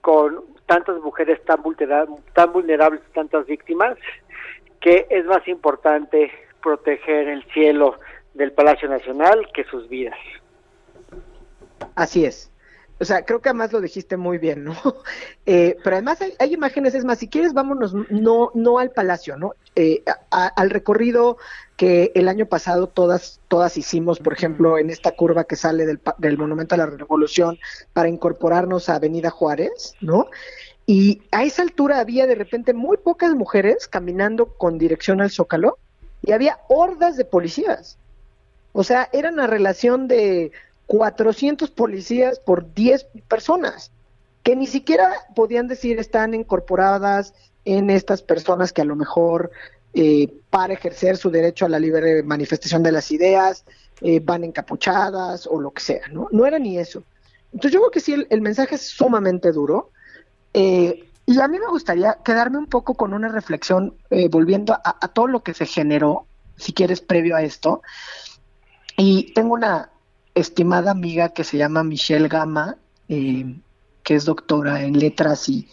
X: con tantas mujeres tan vulnerables, tan vulnerables, tantas víctimas, que es más importante proteger el cielo del Palacio Nacional que sus vidas.
W: Así es o sea, creo que además lo dijiste muy bien, ¿no? Eh, pero además hay, imágenes, es más, si quieres vámonos no, no al palacio, ¿no? Eh, al recorrido que el año pasado todas, todas hicimos, por ejemplo, en esta curva que sale del, del Monumento a la Revolución para incorporarnos a Avenida Juárez, ¿no? Y a esa altura había de repente muy pocas mujeres caminando con dirección al Zócalo y había hordas de policías. O sea, era una relación de 400 policías por 10 personas, que ni siquiera podían decir están incorporadas en estas personas que a lo mejor eh, para ejercer su derecho a la libre manifestación de las ideas eh, van encapuchadas o lo que sea, ¿no? No era ni eso. Entonces yo creo que sí, el, mensaje es sumamente duro. Eh, y a mí me gustaría quedarme un poco con una reflexión, volviendo a, a, todo lo que se generó, si quieres, previo a esto. Y tengo una, estimada amiga que se llama Michelle Gama, eh, que es doctora en letras y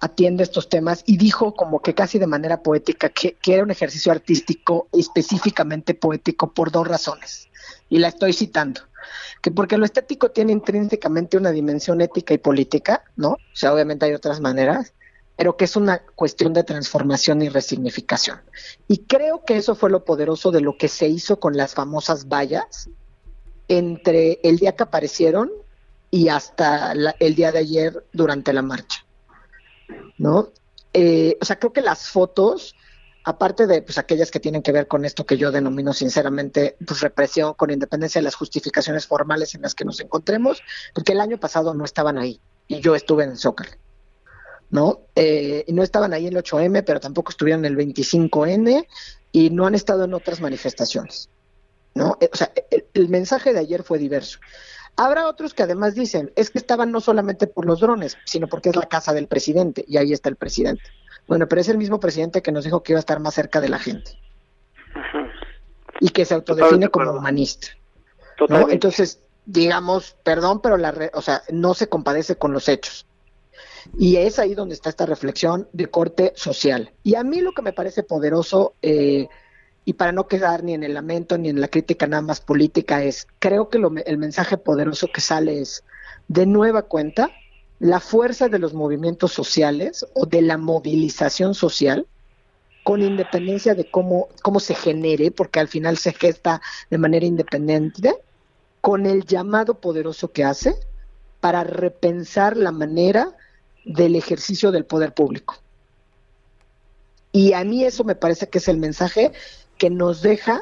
W: atiende estos temas, y dijo como que casi de manera poética que, era un ejercicio artístico específicamente poético por dos razones. Y la estoy citando. Que porque lo estético tiene intrínsecamente una dimensión ética y política, ¿no? O sea, obviamente hay otras maneras, pero que es una cuestión de transformación y resignificación. Y creo que eso fue lo poderoso de lo que se hizo con las famosas vallas, entre el día que aparecieron y hasta el día de ayer durante la marcha. ¿No? Eh, o sea, creo que las fotos, aparte de pues, aquellas que tienen que ver con esto que yo denomino sinceramente pues, represión, con independencia de las justificaciones formales en las que nos encontremos, porque el año pasado no estaban ahí y yo estuve en Zócalo. ¿no? Eh, no estaban ahí en el 8M, pero tampoco estuvieron en el 25N y no han estado en otras manifestaciones. ¿No? Eh, o sea, el, mensaje de ayer fue diverso. Habrá otros que además dicen, es que estaban no solamente por los drones, sino porque es la casa del presidente y ahí está el presidente. Bueno, pero es el mismo presidente que nos dijo que iba a estar más cerca de la gente y que se autodefine como humanista. Entonces, digamos, perdón, pero la o sea, no se compadece con los hechos. Y es ahí donde está esta reflexión de corte social. Y a mí lo que me parece poderoso, eh, y para no quedar ni en el lamento ni en la crítica nada más política, es, creo que el mensaje poderoso que sale es, de nueva cuenta, la fuerza de los movimientos sociales o de la movilización social, con independencia de cómo, cómo se genere, porque al final se gesta de manera independiente, con el llamado poderoso que hace para repensar la manera del ejercicio del poder público. Y a mí eso me parece que es el mensaje que nos deja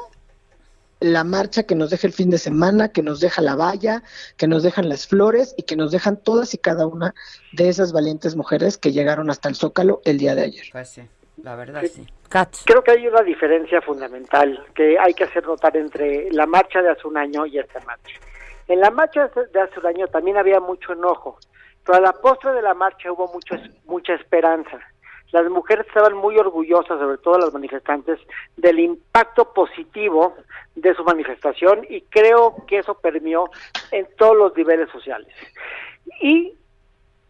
W: la marcha, que nos deja el fin de semana, que nos deja la valla, que nos dejan las flores y que nos dejan todas y cada una de esas valientes mujeres que llegaron hasta el Zócalo el día de ayer.
A: Pues sí. La verdad, sí.
X: Creo que hay una diferencia fundamental que hay que hacer notar entre la marcha de hace un año y esta marcha. En la marcha de hace un año también había mucho enojo, pero a la postre de la marcha hubo mucho, mucha esperanza. Las mujeres estaban muy orgullosas, sobre todo las manifestantes, del impacto positivo de su manifestación y creo que eso permeó en todos los niveles sociales. Y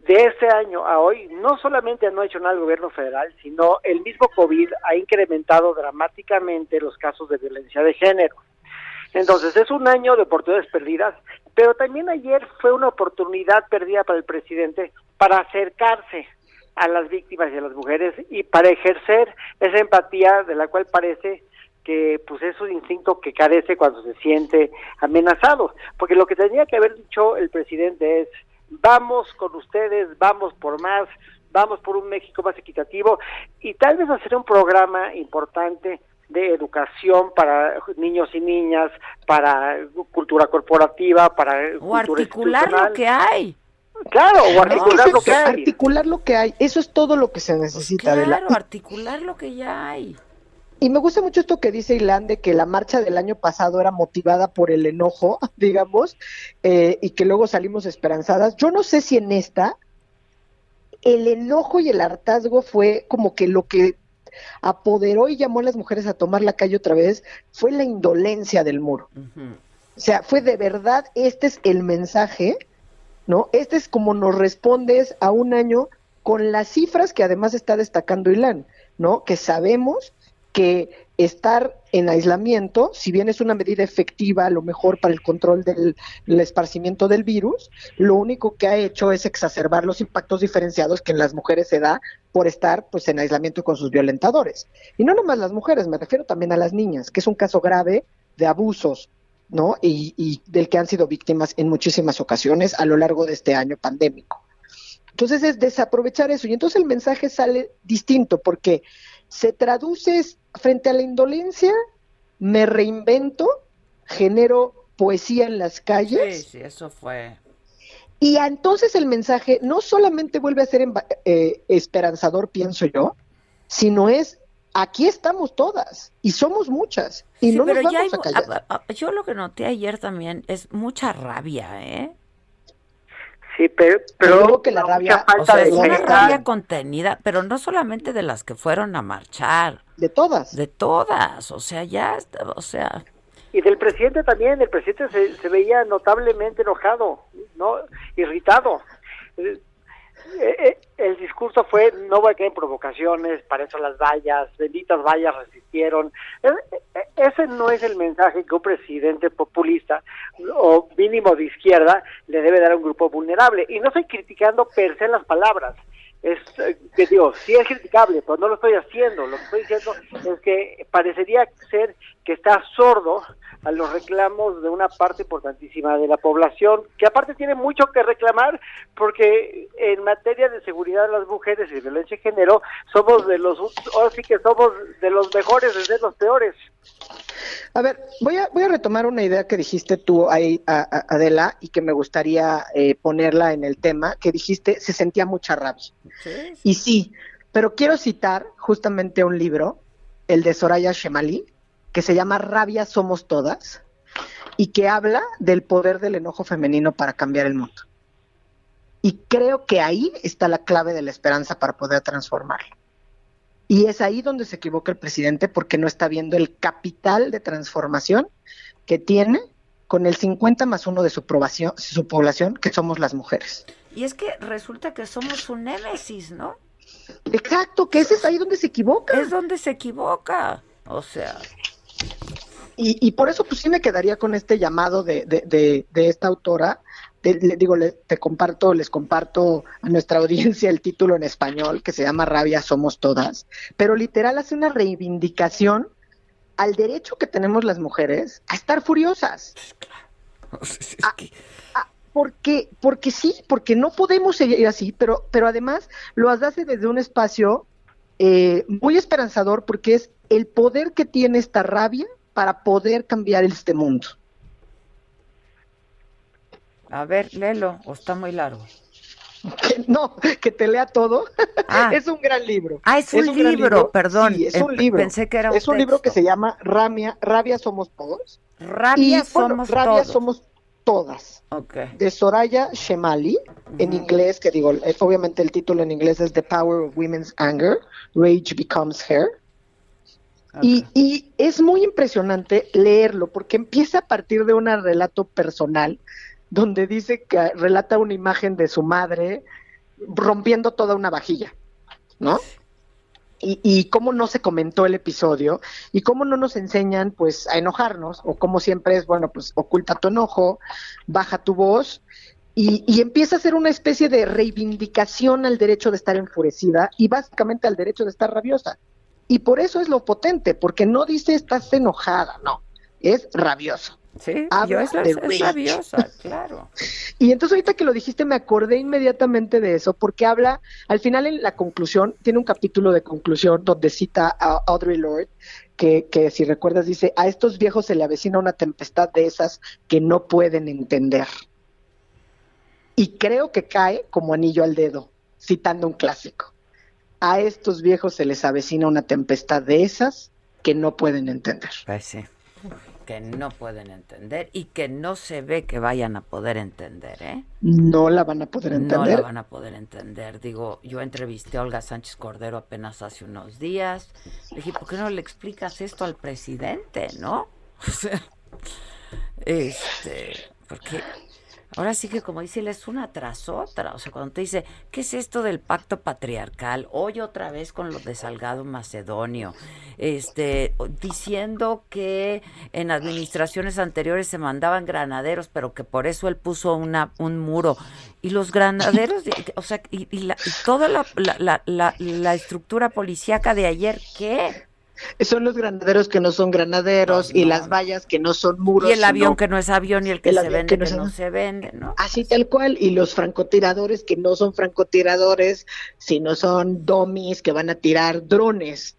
X: de este año a hoy, no solamente no ha hecho nada el gobierno federal, sino el mismo COVID ha incrementado dramáticamente los casos de violencia de género. Entonces, es un año de oportunidades perdidas, pero también ayer fue una oportunidad perdida para el presidente para acercarse a las víctimas y a las mujeres y para ejercer esa empatía de la cual parece que pues es un instinto que carece cuando se siente amenazado, porque lo que tenía que haber dicho el presidente es vamos con ustedes, vamos por más, vamos por un México más equitativo y tal vez hacer un programa importante de educación para niños y niñas, para cultura corporativa, para
A: o articular lo que hay.
X: Claro, o articular lo que hay.
W: Articular lo que hay, eso es todo lo que se necesita.
A: claro, articular lo que ya hay.
W: Y me gusta mucho esto que dice Ilan de que la marcha del año pasado era motivada por el enojo, digamos, eh, y que luego salimos esperanzadas. Yo no sé si en esta el enojo y el hartazgo fue como que lo que apoderó y llamó a las mujeres a tomar la calle otra vez fue la indolencia del muro. O sea, fue de verdad, este es el mensaje, ¿no? Este es como nos respondes a un año con las cifras que además está destacando Ilan, ¿no? Que sabemos que estar en aislamiento, si bien es una medida efectiva, a lo mejor para el control del esparcimiento del virus, lo único que ha hecho es exacerbar los impactos diferenciados que en las mujeres se da por estar pues en aislamiento con sus violentadores. Y no nomás las mujeres, me refiero también a las niñas, que es un caso grave de abusos, ¿no? Y, y del que han sido víctimas en muchísimas ocasiones a lo largo de este año pandémico. Entonces es desaprovechar eso. Y entonces el mensaje sale distinto porque se traduce frente a la indolencia, me reinvento, genero poesía en las calles.
A: Sí, sí, eso fue.
W: Y entonces el mensaje no solamente vuelve a ser eh, esperanzador, pienso yo, sino es aquí estamos todas y somos muchas y no nos vamos a callar.
A: yo lo que noté ayer también es mucha rabia, ¿eh?
X: Sí, pero, pero
W: que la rabia,
A: o sea, es una rabia contenida, pero no solamente de las que fueron a marchar.
W: De todas.
A: De todas, o sea, ya, o sea.
X: Y del presidente también, el presidente se, se veía notablemente enojado, ¿no? Irritado. Eh, eh, el discurso fue no voy a caer en provocaciones, para eso las vallas, benditas vallas resistieron. Eh, ese no es el mensaje que un presidente populista o mínimo de izquierda le debe dar a un grupo vulnerable. Y no estoy criticando per se las palabras. Es, que digo, sí es criticable, pero no lo estoy haciendo. Lo que estoy diciendo es que parecería ser que está sordo a los reclamos de una parte importantísima de la población, que aparte tiene mucho que reclamar, porque en materia de seguridad de las mujeres y violencia de género, somos de los, ahora sí que somos de los mejores de los peores.
W: A ver, voy a, voy a retomar una idea que dijiste tú ahí, Adela, y que me gustaría eh, ponerla en el tema, que dijiste, se sentía mucha rabia. Y sí, pero quiero citar justamente un libro, el de Soraya Shemali, que se llama Rabia Somos Todas y que habla del poder del enojo femenino para cambiar el mundo. Y creo que ahí está la clave de la esperanza para poder transformarlo. Y es ahí donde se equivoca el presidente porque no está viendo el capital de transformación que tiene con el 50 más uno de su, su población, que somos las mujeres.
A: Y es que resulta que somos un némesis, ¿no?
W: Exacto, que ese es ahí donde se equivoca.
A: Es donde se equivoca. O sea.
W: Y, y por eso, pues sí me quedaría con este llamado de, de, de, de esta autora. Te, le digo, le, te comparto, les comparto a nuestra audiencia el título en español que se llama Rabia Somos Todas. Pero literal hace una reivindicación al derecho que tenemos las mujeres a estar furiosas. A- a- porque, porque sí, porque no podemos seguir así, pero, pero además lo hace desde un espacio eh, muy esperanzador porque es el poder que tiene esta rabia para poder cambiar este mundo.
A: A ver, léelo, o está muy largo.
W: Que no, que te lea todo. es un gran libro.
A: Ah, es un libro, perdón.
W: Sí, es
A: Eh,
W: un libro.
A: pensé que era un
W: Es un libro que se llama Ramia, Rabia Somos Todos.
A: Rabia
W: Y, bueno,
A: somos
W: Rabia
A: todos.
W: Somos Todas.
A: Ok.
W: De Soraya Shemali, en inglés, que digo, eh, obviamente el título en inglés es The Power of Women's Anger, Rage Becomes Hair. Y, y es muy impresionante leerlo porque empieza a partir de un relato personal donde dice que relata una imagen de su madre rompiendo toda una vajilla, ¿no? Y, cómo no se comentó el episodio y cómo no nos enseñan pues a enojarnos o como siempre es, bueno, pues oculta tu enojo, baja tu voz y, y empieza a ser una especie de reivindicación al derecho de estar enfurecida y básicamente al derecho de estar rabiosa. Y por eso es lo potente, porque no dice estás enojada, no, es rabioso.
A: Sí, yo es, rabiosa, claro.
W: Y entonces ahorita que lo dijiste me acordé inmediatamente de eso, porque habla, al final en la conclusión, tiene un capítulo de conclusión donde cita a Audrey Lorde, que, que si recuerdas dice, a estos viejos se le avecina una tempestad de esas que no pueden entender. Y creo que cae como anillo al dedo, citando un clásico. A estos viejos se les avecina una tempestad de esas que no pueden entender.
A: Pues sí. Que no pueden entender y que no se ve que vayan a poder entender, ¿eh?
W: No la van a poder
A: No
W: entender.
A: la van a poder entender. Digo, yo entrevisté a Olga Sánchez Cordero apenas hace unos días. Le dije, ¿por qué no le explicas esto al presidente, no? O sea, este, porque ahora sí que como dice él, es una tras otra. O sea, cuando te dice, ¿qué es esto del pacto patriarcal? Hoy otra vez con lo de Salgado Macedonio. Este, diciendo que en administraciones anteriores se mandaban granaderos, pero que por eso él puso una, un muro. Y los granaderos, o sea, y, y la- y toda la, la, la, estructura policíaca de ayer, ¿qué?
W: Son los granaderos que no son granaderos y las vallas que no son muros.
A: Y el avión
W: sino-
A: que no es avión y el que
W: el
A: se vende
W: que
A: que
W: no
A: se vende, ¿no?
W: Así tal cual, y los francotiradores que no son francotiradores, sino son domis que van a tirar drones,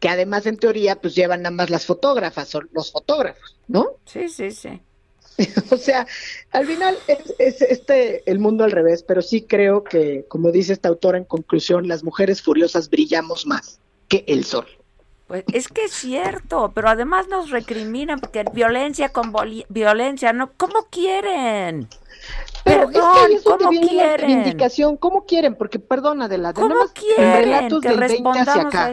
W: que además en teoría pues llevan nada más las fotógrafas, son los fotógrafos, ¿no?
A: Sí, sí, sí.
W: o sea, al final es, es este el mundo al revés, pero sí creo que, como dice esta autora en conclusión, las mujeres furiosas brillamos más que el sol.
A: Pues es que es cierto, pero además nos recriminan porque violencia con violencia, ¿no? ¿Cómo quieren?
W: Pero que
A: Perdón,
W: es donde
A: ¿cómo
W: la
A: quieren?
W: reivindicación. ¿Cómo quieren? Porque, perdona, de la
A: ¿Cómo
W: en
A: quieren
W: relatos
A: que
W: del 20 hacia acá.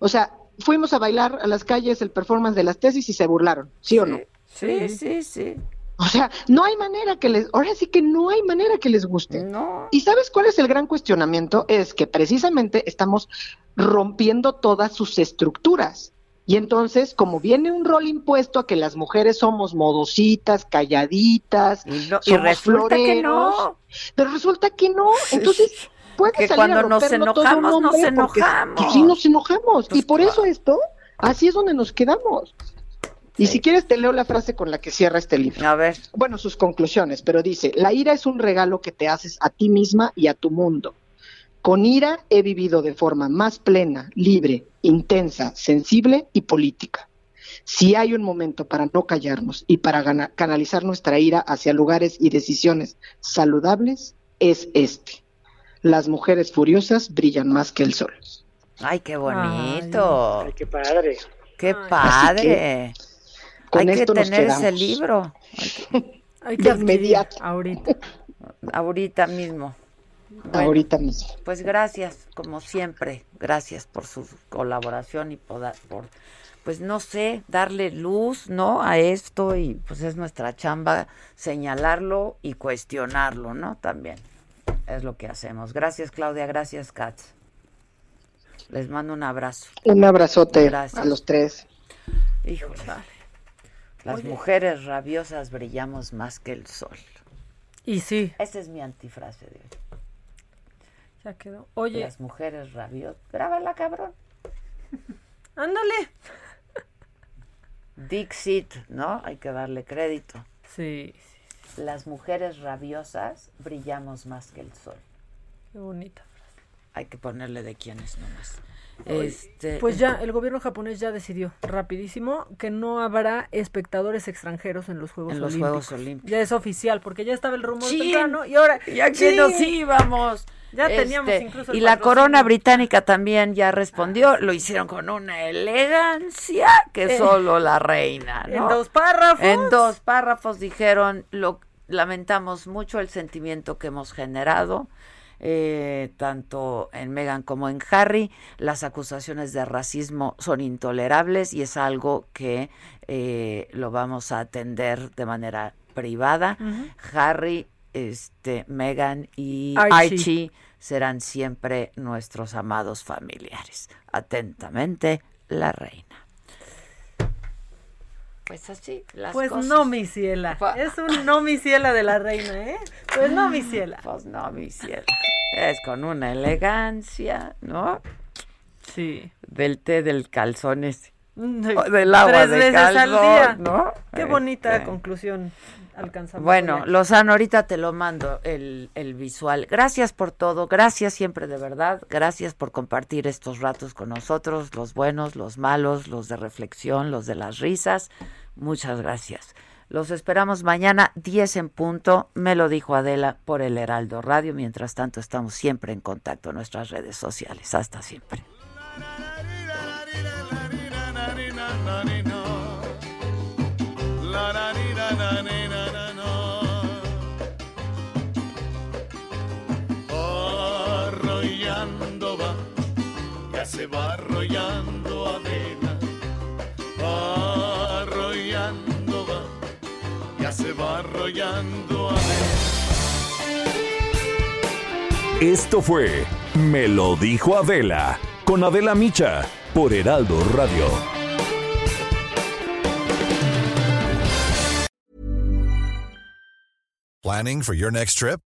W: O sea, fuimos a bailar a las calles el performance de las tesis y se burlaron, ¿sí, o no?
A: Sí, sí, sí.
W: O sea, no hay manera que les, ahora sí que no hay manera que les guste.
A: No.
W: ¿Y sabes cuál es el gran cuestionamiento? Es que precisamente estamos rompiendo todas sus estructuras. Y entonces, como viene un rol impuesto a que las mujeres somos modositas, calladitas,
A: Y, no- y resulta que no.
W: pero resulta que no. Entonces, puede
A: Que
W: salir
A: cuando
W: a
A: nos
W: romperlo todo un
A: enojamos, nos
W: porque-
A: enojamos.
W: pues sí, nos enojamos. y por eso esto, así es donde nos quedamos. Y si quieres te leo la frase con la que cierra este libro.
A: A ver.
W: Bueno, sus conclusiones, pero dice, la ira es un regalo que te haces a ti misma y a tu mundo. Con ira he vivido de forma más plena, libre, intensa, sensible y política. Si hay un momento para no callarnos y para canalizar nuestra ira hacia lugares y decisiones saludables, es este. Las mujeres furiosas brillan más que el sol.
A: Ay, qué bonito.
X: Ay, qué padre.
A: Qué padre.
W: Con
A: Hay que
W: nos
A: tener ese libro.
N: Hay que
W: inmediato.
N: ahorita.
A: Ahorita mismo. Bueno,
W: Ahorita mismo.
A: Pues gracias, como siempre. Gracias por su colaboración y por, por, pues no sé, darle luz, ¿no? A esto y pues es nuestra chamba señalarlo y cuestionarlo, ¿no? También. es lo que hacemos. Gracias, Claudia. Gracias, Katz. Les mando un abrazo.
W: Un abrazote a los tres.
A: Híjole. Las mujeres rabiosas brillamos más que el sol.
N: Y sí.
A: Esa es mi antifrase de hoy.
N: Ya quedó. Oye.
A: Las mujeres rabiosas. Grábala, cabrón.
N: Ándale.
A: Dixit, ¿no? Hay que darle crédito.
N: Sí,
A: Las mujeres rabiosas brillamos más que el sol.
N: Qué bonita
A: Hay que ponerle de quiénes nomás.
N: Este, pues ya, el gobierno japonés ya decidió rapidísimo que no habrá espectadores extranjeros en los Juegos
A: en los
N: Olímpicos.
A: Juegos Olímpicos.
N: Ya es oficial, porque ya estaba el rumor temprano y ahora
A: ya que nos íbamos.
N: Ya teníamos incluso el
A: Y la corona británica también ya respondió, lo hicieron con una elegancia que
N: Eh,
A: solo la reina, ¿no?
N: En dos párrafos.
A: En dos párrafos dijeron, lo lamentamos mucho el sentimiento que hemos generado, eh, tanto en Meghan como en Harry. Las acusaciones de racismo son intolerables y es algo que eh, lo vamos a atender de manera privada. Harry, este, Meghan y
N: Archie.
A: Archie serán siempre nuestros amados familiares. Atentamente, la reina. Pues así, las
N: Pues
A: cosas.
N: no, mi ciela. Es un no, mi ciela de la reina, ¿eh? Pues no, mi ciela.
A: Pues no, mi ciela. Es con una elegancia, ¿no?
N: Sí.
A: Del té del calzón ese.
N: Mm,
A: del agua
N: Tres
A: de
N: veces al día.
A: ¿no?
N: Qué bonita
A: Este.
N: conclusión alcanzamos.
A: Bueno. Lozano, ahorita te lo mando el, el visual. Gracias por todo, gracias siempre de verdad, gracias por compartir estos ratos con nosotros, los buenos, los malos, los de reflexión, los de las risas. Muchas gracias. Los esperamos mañana 10 en punto, me lo dijo Adela por el Heraldo Radio. Mientras tanto, estamos siempre en contacto en nuestras redes sociales. Hasta siempre.
Y: Se va arrollando avena. Arrollando va, ya se va arrollando avena.
E: Esto fue Me lo dijo Adela con Adela Micha por Heraldo Radio.
Z: Planning for your next trip?